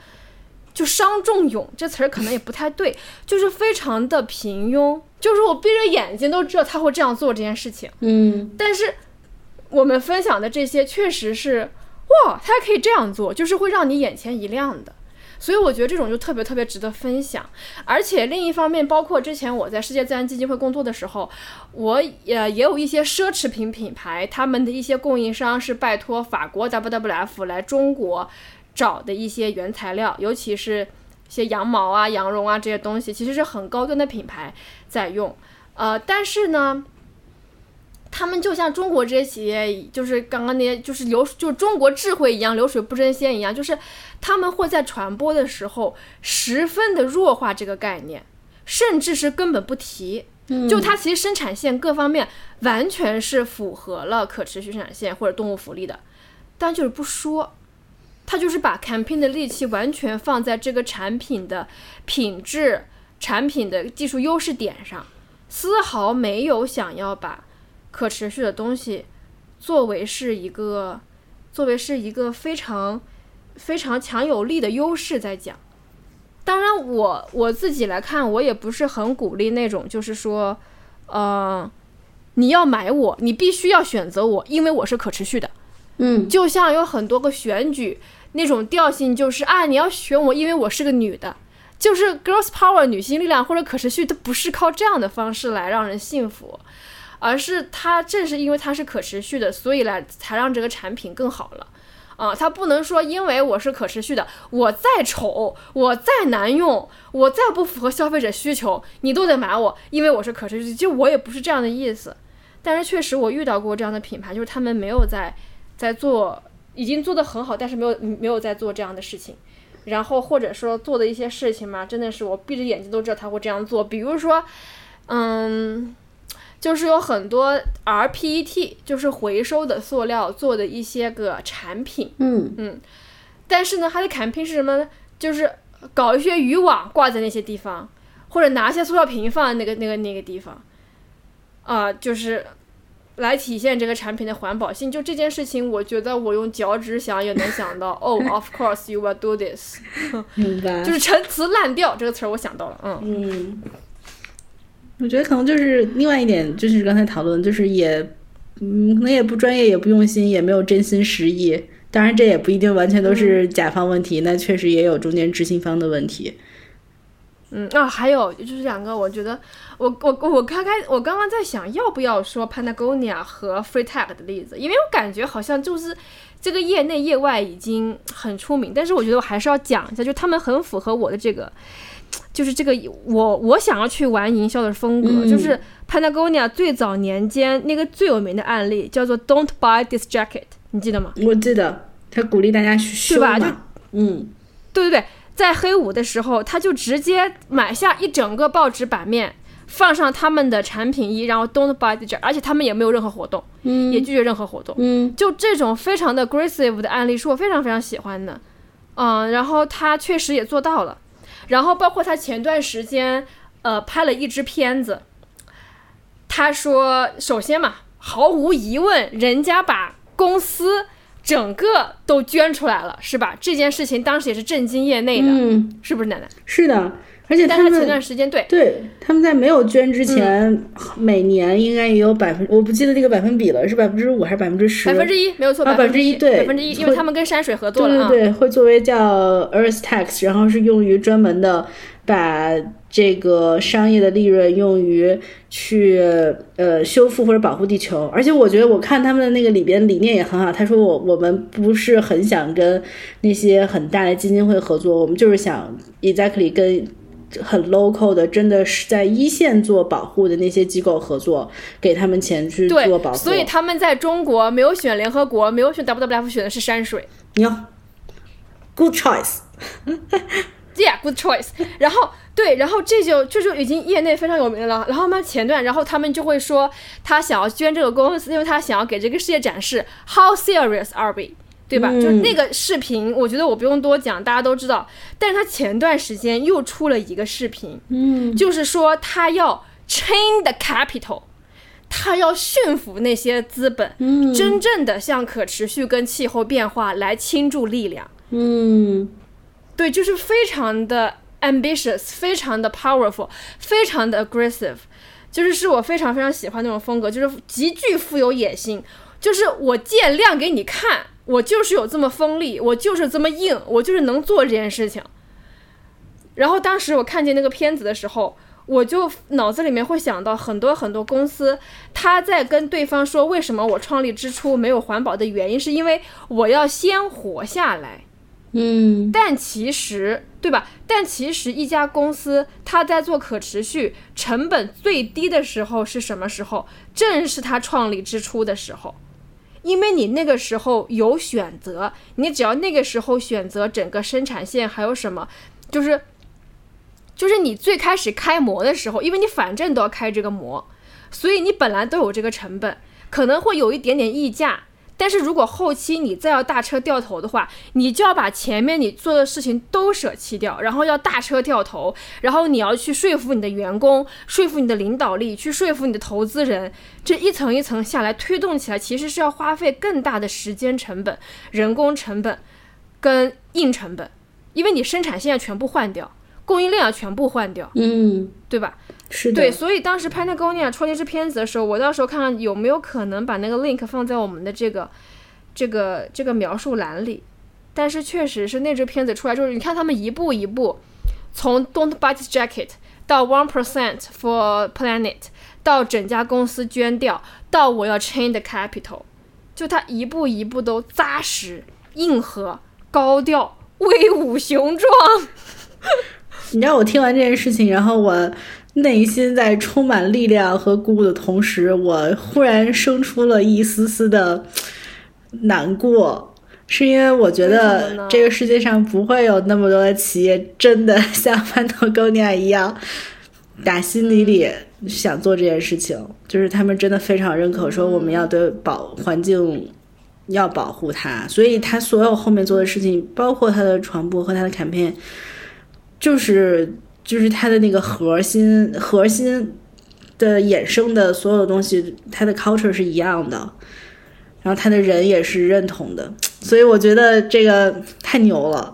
就伤仲永这词儿可能也不太对，[LAUGHS] 就是非常的平庸，就是我闭着眼睛都知道他会这样做这件事情。嗯，但是我们分享的这些确实是哇，他还可以这样做，就是会让你眼前一亮的。所以我觉得这种就特别特别值得分享，而且另一方面，包括之前我在世界自然基金会工作的时候，我也也有一些奢侈品品牌，他们的一些供应商是拜托法国 WWF 来中国找的一些原材料，尤其是一些羊毛啊、羊绒啊这些东西，其实是很高端的品牌在用，呃，但是呢。他们就像中国这些企业，就是刚刚那些，就是流，就中国智慧一样，流水不争先一样，就是他们会在传播的时候十分的弱化这个概念，甚至是根本不提。就它其实生产线各方面完全是符合了可持续生产线或者动物福利的，但就是不说。他就是把 campaign 的力气完全放在这个产品的品质、产品的技术优势点上，丝毫没有想要把可持续的东西作为是一个，作为是一个非常非常强有力的优势在讲。当然我，我自己来看，我也不是很鼓励那种，就是说，呃，你要买我，你必须要选择我，因为我是可持续的。嗯，就像有很多个选举那种调性，就是啊，你要选我，因为我是个女的，就是 girls power 女性力量或者可持续，它不是靠这样的方式来让人信服，而是它正是因为它是可持续的，所以来才让这个产品更好了。啊，它不能说因为我是可持续的，我再丑，我再难用，我再不符合消费者需求，你都得买我，因为我是可持续。就我也不是这样的意思，但是确实我遇到过这样的品牌，就是他们没有在在做，已经做得很好，但是没有没有在做这样的事情，然后或者说做的一些事情嘛，真的是我闭着眼睛都知道他会这样做，比如说，嗯。就是有很多 rPET，就是回收的塑料做的一些个产品，嗯嗯，但是呢，它的 campaign 是什么呢？就是搞一些渔网挂在那些地方，或者拿一些塑料瓶放在那个那个那个地方，啊，就是来体现这个产品的环保性。就这件事情，我觉得我用脚趾想也能想到。哦，[LAUGHS] of course you will do this，就是陈词滥调这个词儿我想到了，嗯嗯。我觉得可能就是另外一点，就是刚才讨论，就是也，嗯，可能也不专业，也不用心，也没有真心实意。当然，这也不一定完全都是甲方问题，那确实也有中间执行方的问题。嗯啊，还有就是两个，我觉得我我我刚开我刚刚在想要不要说 Patagonia 和 Freetag 的例子，因为我感觉好像就是这个业内业外已经很出名，但是我觉得我还是要讲一下，就他们很符合我的这个。就是这个，我我想要去玩营销的风格，就是 Patagonia 最早年间那个最有名的案例叫做 "Don't buy this jacket"，你记得吗？我记得，他鼓励大家去修嘛，就嗯，对对对，在黑五的时候，他就直接买下一整个报纸版面，放上他们的产品一，然后 "Don't buy this jacket"，而且他们也没有任何活动，嗯，也拒绝任何活动，嗯，就这种非常的 aggressive 的案例是我非常非常喜欢的，嗯，然后他确实也做到了。然后包括他前段时间，呃，拍了一支片子。他说，首先嘛，毫无疑问，人家把公司整个都捐出来了，是吧？这件事情当时也是震惊业内的，嗯，是不是，奶奶？是的。而且他们前段时间对对，他们在没有捐之前，每年应该也有百分，我不记得这个百分比了，是百分之五还是百分之十？百分之一没有错，百分之一对，百分之一，因为他们跟山水合作了，对对对，会作为叫 Earth Tax，然后是用于专门的把这个商业的利润用于去呃修复或者保护地球。而且我觉得我看他们的那个里边理念也很好，他说我我们不是很想跟那些很大的基金会合作，我们就是想 exactly 跟。很 local 的，真的是在一线做保护的那些机构合作，给他们钱去做保护。所以他们在中国没有选联合国，没有选 WWF，选的是山水。哟，good choice。[LAUGHS] Yeah，good choice。然后对，然后这就这就已经业内非常有名了。然后嘛，前段，然后他们就会说，他想要捐这个公司，因为他想要给这个世界展示 How serious are we？对吧？就是那个视频，我觉得我不用多讲，大家都知道。但是他前段时间又出了一个视频，嗯，就是说他要 chain the capital，他要驯服那些资本，嗯，真正的向可持续跟气候变化来倾注力量，嗯，对，就是非常的 ambitious，非常的 powerful，非常的 aggressive，就是是我非常非常喜欢那种风格，就是极具富有野心，就是我见量给你看。我就是有这么锋利，我就是这么硬，我就是能做这件事情。然后当时我看见那个片子的时候，我就脑子里面会想到很多很多公司，他在跟对方说为什么我创立之初没有环保的原因，是因为我要先活下来。嗯，但其实对吧？但其实一家公司它在做可持续、成本最低的时候是什么时候？正是他创立之初的时候。因为你那个时候有选择，你只要那个时候选择整个生产线还有什么，就是，就是你最开始开模的时候，因为你反正都要开这个模，所以你本来都有这个成本，可能会有一点点溢价，但是如果后期你再要大车掉头的话，你就要把前面你做的事情都舍弃掉，然后要大车掉头，然后你要去说服你的员工，说服你的领导力，去说服你的投资人，这一层一层下来推动起来，其实是要花费更大的时间成本、人工成本跟硬成本，因为你生产线要全部换掉，供应链要全部换掉，嗯，对吧？是的，对，所以当时 Patagonia 出那支片子的时候，我到时候看看有没有可能把那个 link 放在我们的这个这个这个描述栏里。但是确实是那支片子出来之后，你看他们一步一步，从 Don't Buy This Jacket 到 One Percent for Planet，到整家公司捐掉，到我要 Change the Capital，就他一步一步都扎实、硬核、高调、威武雄壮。[LAUGHS] 你知道我听完这件事情，然后我。内心在充满力量和鼓舞的同时，我忽然生出了一丝丝的难过，是因为我觉得这个世界上不会有那么多的企业真的 [LAUGHS] 像潘多高尼亚一样，打心底里想做这件事情，就是他们真的非常认可，说我们要对保环境要保护它，所以他所有后面做的事情，包括他的传播和他的卡片，就是。就是它的那个核心，核心的衍生的所有的东西，它的 culture 是一样的，然后他的人也是认同的，所以我觉得这个太牛了。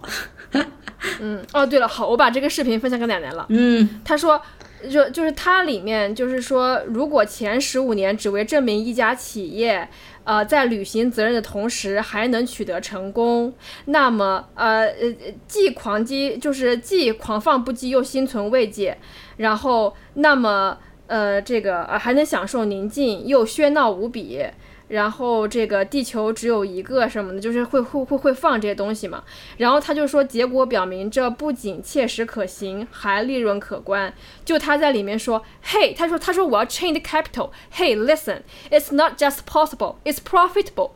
嗯，哦，对了，好，我把这个视频分享给奶奶了。嗯，他说，就就是它里面就是说，如果前十五年只为证明一家企业。呃，在履行责任的同时还能取得成功，那么呃呃，既狂激就是既狂放不羁又心存慰藉，然后那么呃这个呃还能享受宁静又喧闹无比。然后这个地球只有一个什么的，就是会会会会放这些东西嘛。然后他就说，结果表明这不仅切实可行，还利润可观。就他在里面说，嘿，他说他说我要 change capital。嘿，listen，it's not just possible，it's profitable。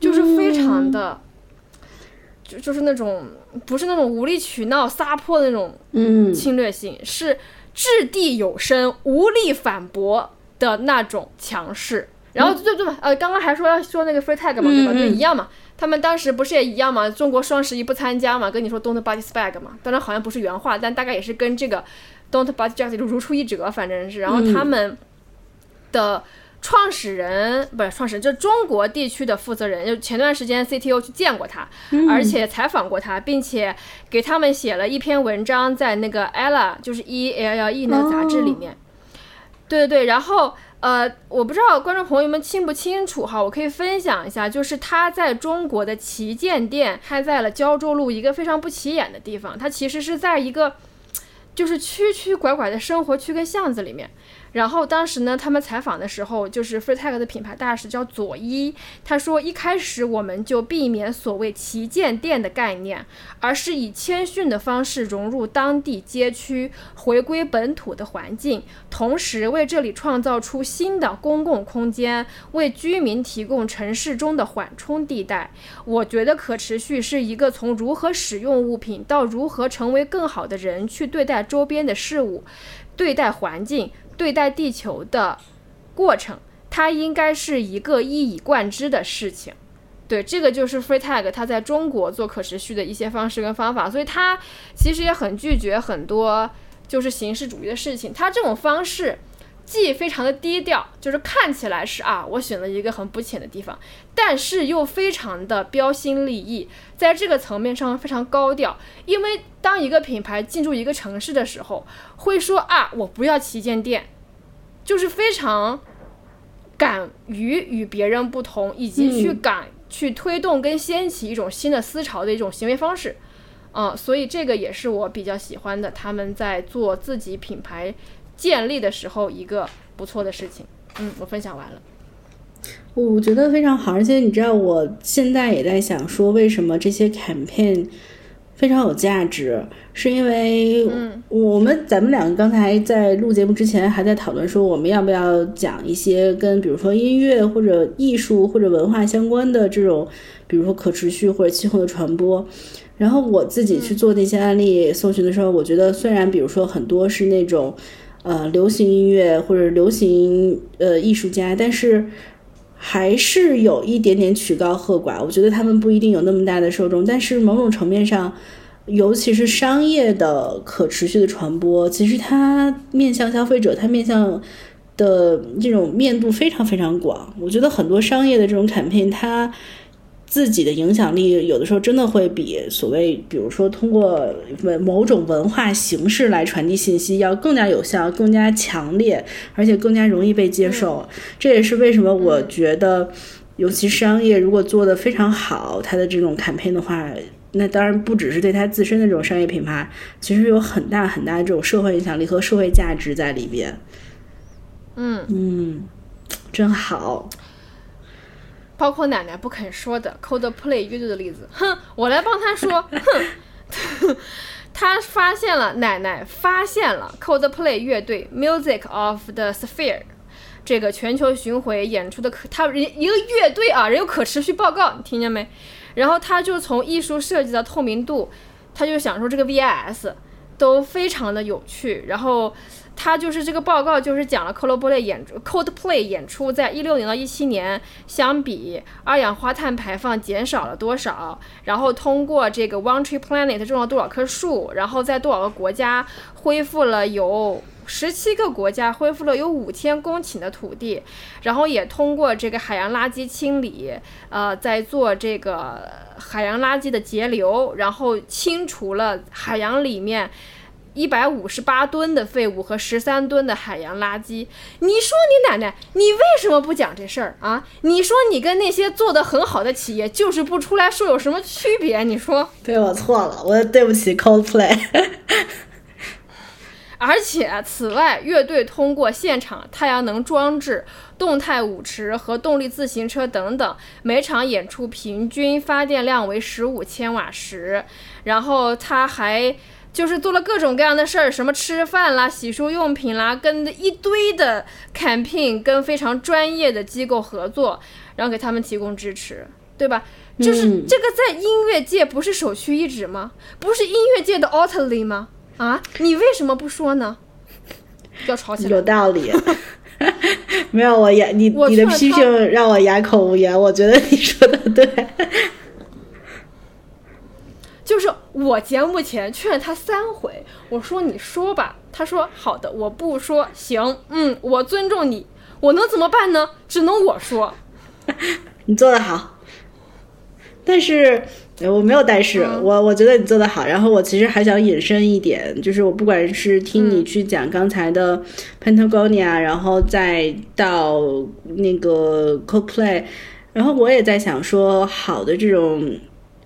就是非常的，就就是那种不是那种无理取闹撒泼的那种，嗯，侵略性是掷地有声、无力反驳的那种强势。然后对对吧？呃，刚刚还说要说那个 free tag 嘛，对吧？就一样嘛。他们当时不是也一样嘛？中国双十一不参加嘛？跟你说 don't buy this bag 嘛。当然好像不是原话，但大概也是跟这个 don't buy this jacket 如出一辙，反正是。然后他们的创始人不是创始人，就中国地区的负责人，就前段时间 CTO 去见过他，而且采访过他，并且给他们写了一篇文章，在那个 Ella 就是 E L L E 那个杂志里面。对对对，然后。呃，我不知道观众朋友们清不清楚哈，我可以分享一下，就是他在中国的旗舰店开在了胶州路一个非常不起眼的地方，它其实是在一个就是曲曲拐拐的生活区跟巷子里面。然后当时呢，他们采访的时候，就是 Freetag 的品牌大使叫佐伊，他说一开始我们就避免所谓旗舰店的概念，而是以谦逊的方式融入当地街区，回归本土的环境，同时为这里创造出新的公共空间，为居民提供城市中的缓冲地带。我觉得可持续是一个从如何使用物品到如何成为更好的人去对待周边的事物，对待环境。对待地球的过程，它应该是一个一以贯之的事情。对，这个就是 Free Tag 它在中国做可持续的一些方式跟方法，所以它其实也很拒绝很多就是形式主义的事情。它这种方式既非常的低调，就是看起来是啊，我选了一个很不浅的地方，但是又非常的标新立异，在这个层面上非常高调，因为。当一个品牌进驻一个城市的时候，会说啊，我不要旗舰店，就是非常敢于与别人不同，以及去敢去推动跟掀起一种新的思潮的一种行为方式，嗯，所以这个也是我比较喜欢的，他们在做自己品牌建立的时候一个不错的事情。嗯，我分享完了。我觉得非常好，而且你知道，我现在也在想说，为什么这些 campaign。非常有价值，是因为我们咱们两个刚才在录节目之前还在讨论说，我们要不要讲一些跟比如说音乐或者艺术或者文化相关的这种，比如说可持续或者气候的传播。然后我自己去做那些案例搜寻的时候，我觉得虽然比如说很多是那种呃流行音乐或者流行呃艺术家，但是还是有一点点曲高和寡。我觉得他们不一定有那么大的受众，但是某种层面上，尤其是商业的可持续的传播，其实它面向消费者，它面向的这种面度非常非常广。我觉得很多商业的这种 campaign，它。自己的影响力有的时候真的会比所谓，比如说通过文某种文化形式来传递信息要更加有效、更加强烈，而且更加容易被接受。这也是为什么我觉得，尤其商业如果做得非常好，它的这种 campaign 的话，那当然不只是对它自身的这种商业品牌，其实有很大很大的这种社会影响力和社会价值在里边。嗯嗯，真好。包括奶奶不肯说的 Coldplay 乐队的例子，哼，我来帮他说，[LAUGHS] 哼，[LAUGHS] 他发现了奶奶发现了 Coldplay 乐队 Music of the Sphere 这个全球巡回演出的可，他人一个乐队啊，人有可持续报告，你听见没？然后他就从艺术设计的透明度，他就想说这个 VIS 都非常的有趣，然后。他就是这个报告，就是讲了 Coldplay 演 Coldplay 演出在一六年到一七年相比，二氧化碳排放减少了多少，然后通过这个 One Tree Planet 种了多少棵树，然后在多少个国家恢复了有十七个国家恢复了有五千公顷的土地，然后也通过这个海洋垃圾清理，呃，在做这个海洋垃圾的截流，然后清除了海洋里面。一百五十八吨的废物和十三吨的海洋垃圾，你说你奶奶，你为什么不讲这事儿啊？你说你跟那些做的很好的企业就是不出来说有什么区别？你说？对我错了，我对不起 Coldplay。[LAUGHS] 而且此外，乐队通过现场太阳能装置、动态舞池和动力自行车等等，每场演出平均发电量为十五千瓦时。然后他还。就是做了各种各样的事儿，什么吃饭啦、洗漱用品啦，跟一堆的 campaign，跟非常专业的机构合作，然后给他们提供支持，对吧？就是这个在音乐界不是首屈一指吗？不是音乐界的 a u t l y 吗？啊，你为什么不说呢？要吵起来？有道理。[LAUGHS] 没有我哑，你你的批评让我哑口无言。我觉得你说的对。就是我节目前劝他三回，我说你说吧，他说好的，我不说，行，嗯，我尊重你，我能怎么办呢？只能我说，[LAUGHS] 你做的好，但是我没有但是，我我觉得你做的好，然后我其实还想引申一点，就是我不管是听你去讲刚才的 Pentagonia，然后再到那个 CoPlay，然后我也在想说，好的这种。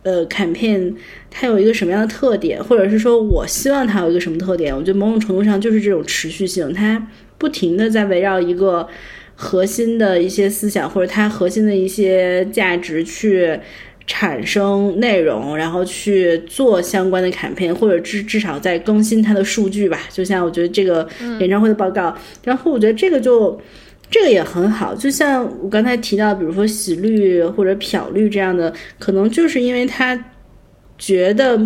呃，campaign 它有一个什么样的特点，或者是说我希望它有一个什么特点？我觉得某种程度上就是这种持续性，它不停的在围绕一个核心的一些思想，或者它核心的一些价值去产生内容，然后去做相关的 campaign，或者至至少在更新它的数据吧。就像我觉得这个演唱会的报告，然后我觉得这个就。这个也很好，就像我刚才提到，比如说洗绿或者漂绿这样的，可能就是因为他觉得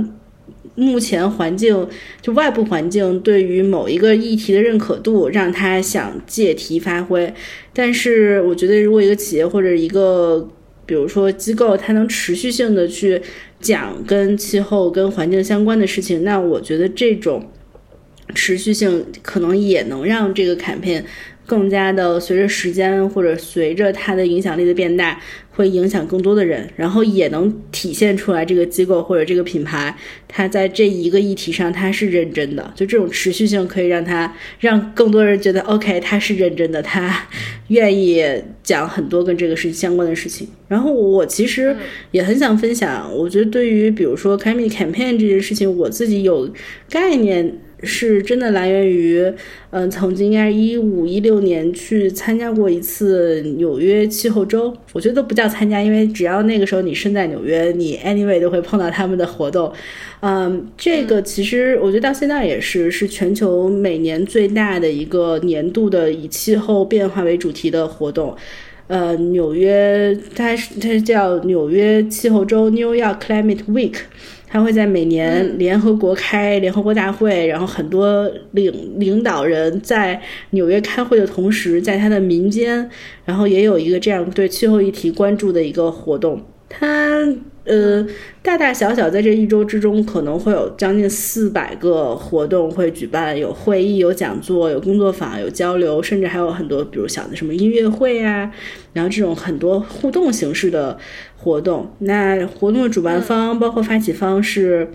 目前环境就外部环境对于某一个议题的认可度，让他想借题发挥。但是我觉得，如果一个企业或者一个比如说机构，它能持续性的去讲跟气候、跟环境相关的事情，那我觉得这种持续性可能也能让这个卡片。更加的随着时间或者随着它的影响力的变大，会影响更多的人，然后也能体现出来这个机构或者这个品牌，它在这一个议题上它是认真的。就这种持续性可以让它让更多人觉得 OK，他是认真的，他愿意讲很多跟这个事情相关的事情。然后我其实也很想分享，我觉得对于比如说开密 campaign 这件事情，我自己有概念。是真的来源于，嗯，曾经应该是一五一六年去参加过一次纽约气候周，我觉得都不叫参加，因为只要那个时候你身在纽约，你 anyway 都会碰到他们的活动。嗯，这个其实我觉得到现在也是是全球每年最大的一个年度的以气候变化为主题的活动。呃，纽约它是它是叫纽约气候周 （New York Climate Week）。他会在每年联合国开联合国大会，然后很多领领导人在纽约开会的同时，在他的民间，然后也有一个这样对气候议题关注的一个活动。他呃，大大小小在这一周之中，可能会有将近四百个活动会举办，有会议、有讲座、有工作坊、有交流，甚至还有很多，比如小的什么音乐会啊，然后这种很多互动形式的活动。那活动的主办方包括发起方是。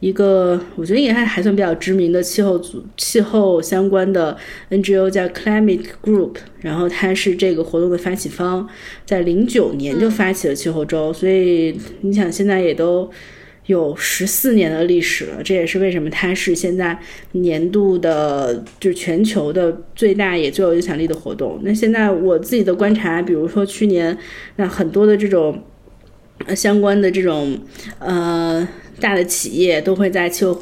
一个我觉得也还还算比较知名的气候组、气候相关的 NGO 叫 Climate Group，然后它是这个活动的发起方，在零九年就发起了气候周，所以你想现在也都有十四年的历史了，这也是为什么它是现在年度的就是全球的最大也最有影响力的活动。那现在我自己的观察，比如说去年那很多的这种相关的这种呃。大的企业都会在气候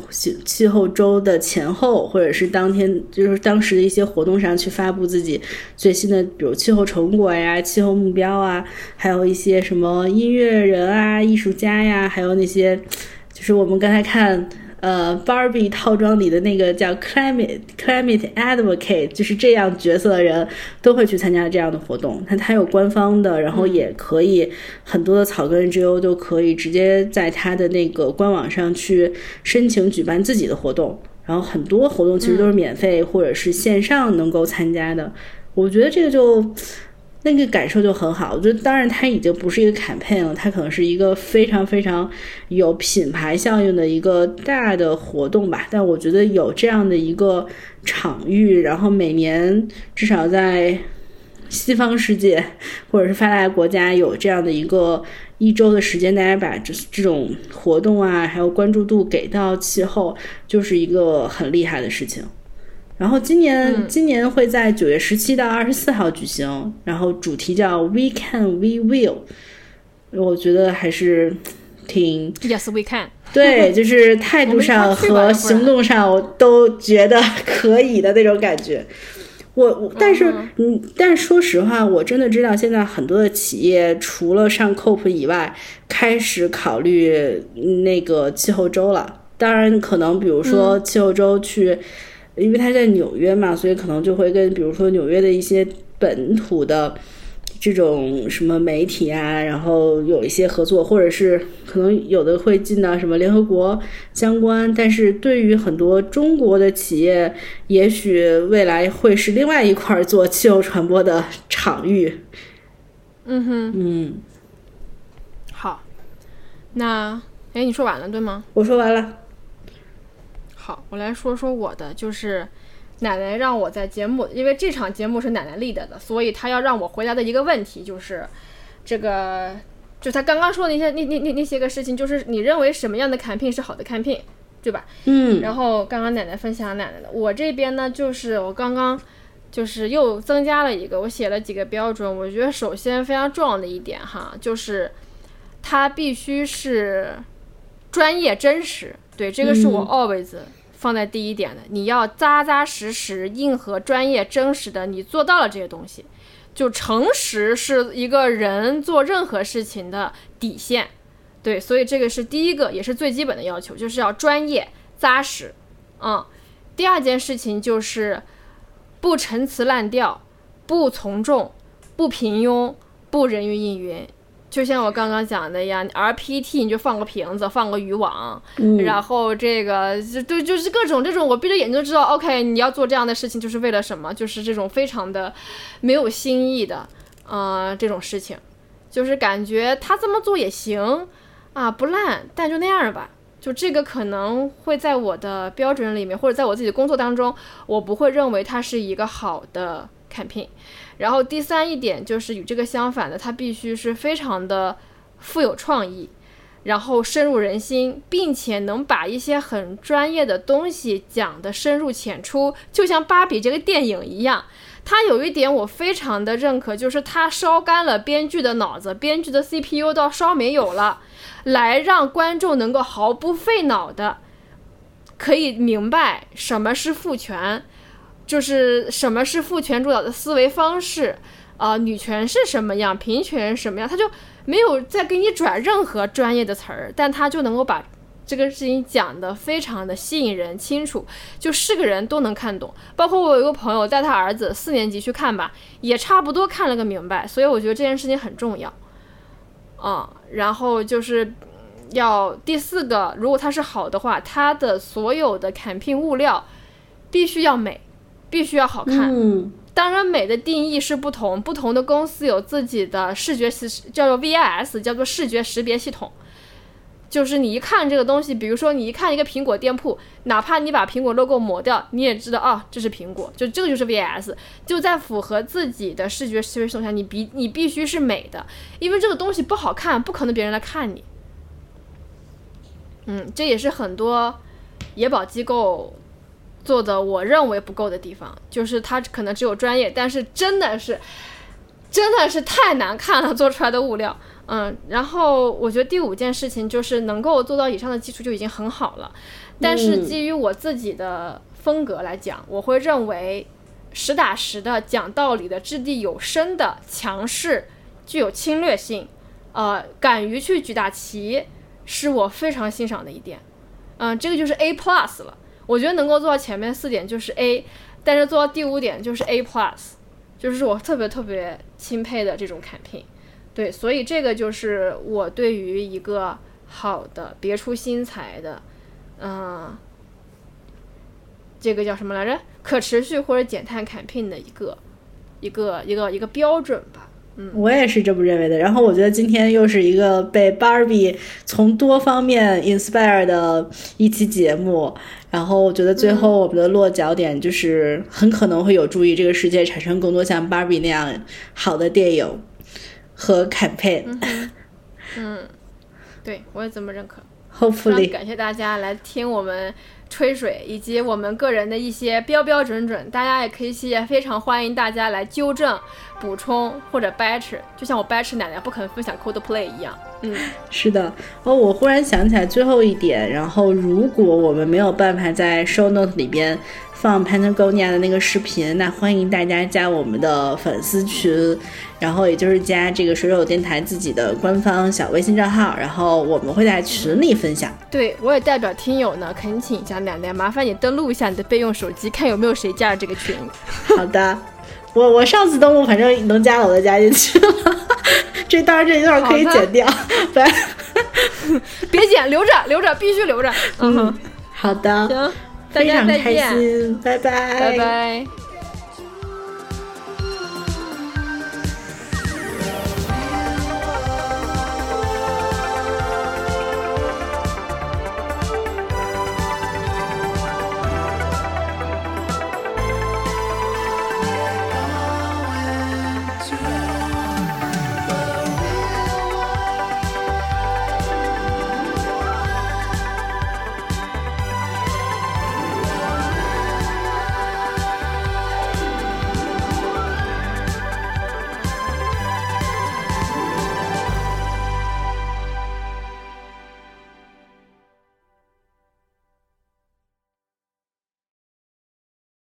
气候周的前后，或者是当天，就是当时的一些活动上去发布自己最新的，比如气候成果呀、气候目标啊，还有一些什么音乐人啊、艺术家呀，还有那些，就是我们刚才看。呃，Barbie 套装里的那个叫 Climate Climate Advocate，就是这样角色的人都会去参加这样的活动。那它有官方的，然后也可以很多的草根 NGO 都可以直接在他的那个官网上去申请举办自己的活动。然后很多活动其实都是免费或者是线上能够参加的。我觉得这个就。那个感受就很好，我觉得当然它已经不是一个 campaign 了，它可能是一个非常非常有品牌效应的一个大的活动吧。但我觉得有这样的一个场域，然后每年至少在西方世界或者是发达国家有这样的一个一周的时间，大家把这这种活动啊，还有关注度给到气候，就是一个很厉害的事情。然后今年今年会在九月十七到二十四号举行，然后主题叫 We Can We Will，我觉得还是挺 Yes We Can，对，[LAUGHS] 就是态度上和行动上我都觉得可以的那种感觉。我但是嗯，但是说实话，我真的知道现在很多的企业除了上 COP 以外，开始考虑那个气候周了。当然，可能比如说气候周去。因为他在纽约嘛，所以可能就会跟比如说纽约的一些本土的这种什么媒体啊，然后有一些合作，或者是可能有的会进到什么联合国相关。但是对于很多中国的企业，也许未来会是另外一块做气候传播的场域。嗯哼，嗯，好，那哎，你说完了对吗？我说完了。好，我来说说我的，就是奶奶让我在节目，因为这场节目是奶奶立的的，所以她要让我回答的一个问题就是，这个就她刚刚说的那些那那那那些个事情，就是你认为什么样的 campaign 是好的 campaign，对吧？嗯。然后刚刚奶奶分享奶奶的，我这边呢就是我刚刚就是又增加了一个，我写了几个标准，我觉得首先非常重要的一点哈，就是它必须是专业真实，对，这个是我 always。放在第一点的，你要扎扎实实、硬核、专业、真实的，你做到了这些东西，就诚实是一个人做任何事情的底线，对，所以这个是第一个，也是最基本的要求，就是要专业、扎实，嗯。第二件事情就是不陈词滥调，不从众，不平庸，不人云亦云。就像我刚刚讲的一样，RPT 你就放个瓶子，放个渔网，然后这个就对，就是各种这种，我闭着眼睛就知道，OK，你要做这样的事情就是为了什么？就是这种非常的没有新意的，呃，这种事情，就是感觉他这么做也行啊，不烂，但就那样吧。就这个可能会在我的标准里面，或者在我自己的工作当中，我不会认为它是一个好的 campaign。然后第三一点就是与这个相反的，它必须是非常的富有创意，然后深入人心，并且能把一些很专业的东西讲得深入浅出，就像《芭比》这个电影一样。它有一点我非常的认可，就是它烧干了编剧的脑子，编剧的 CPU 都烧没有了，来让观众能够毫不费脑的可以明白什么是父权。就是什么是父权主导的思维方式，啊，女权是什么样，平权什么样，他就没有再给你转任何专业的词儿，但他就能够把这个事情讲的非常的吸引人、清楚，就是个人都能看懂。包括我有一个朋友带他儿子四年级去看吧，也差不多看了个明白。所以我觉得这件事情很重要。嗯，然后就是要第四个，如果它是好的话，它的所有的砍聘物料必须要美，必须要好看。嗯当然，美的定义是不同，不同的公司有自己的视觉识，叫做 VIS，叫做视觉识别系统。就是你一看这个东西，比如说你一看一个苹果店铺，哪怕你把苹果 logo 抹掉，你也知道啊，这是苹果，就这个就是 VIS，就在符合自己的视觉识别系统下，你必你必须是美的，因为这个东西不好看，不可能别人来看你。嗯，这也是很多野保机构做的我认为不够的地方，就是它可能只有专业，但是真的是真的是太难看了，[LAUGHS] 做出来的物料。嗯，然后我觉得第五件事情就是能够做到以上的基础就已经很好了，但是基于我自己的风格来讲，我会认为实打实的讲道理的掷地有声的强势，具有侵略性，呃，敢于去举大旗，是我非常欣赏的一点。嗯，这个就是 A plus 了。我觉得能够做到前面四点就是 A，但是做到第五点就是 A plus，就是我特别特别钦佩的这种 campaign。对，所以这个就是我对于一个好的、别出心裁的，嗯、这个叫什么来着？可持续或者减碳 campaign 的一个一个一个一个标准吧。我也是这么认为的。然后我觉得今天又是一个被 Barbie 从多方面 inspire 的一期节目。然后我觉得最后我们的落脚点就是很可能会有助于这个世界产生更多像 Barbie 那样好的电影和 campaign。嗯，对我也这么认可。[LAUGHS] Hopefully，感谢大家来听我们吹水，以及我们个人的一些标标准准。大家也可以也非常欢迎大家来纠正、补充或者掰扯，就像我掰扯奶奶不肯分享 Coldplay 一样。嗯，是的。哦，我忽然想起来最后一点。然后，如果我们没有办法在 show note 里边放 Patagonia 的那个视频，那欢迎大家加我们的粉丝群，然后也就是加这个水手电台自己的官方小微信账号，然后我们会在群里分享。对我也代表听友呢恳请一下奶奶，麻烦你登录一下你的备用手机，看有没有谁加了这个群。好的，我我上次登录反正能加的我都加进去了，这当然这一段可以剪掉，不然 [LAUGHS] 别剪，留着，留着，必须留着。嗯哼，好的，行，非常开心，拜拜，拜拜。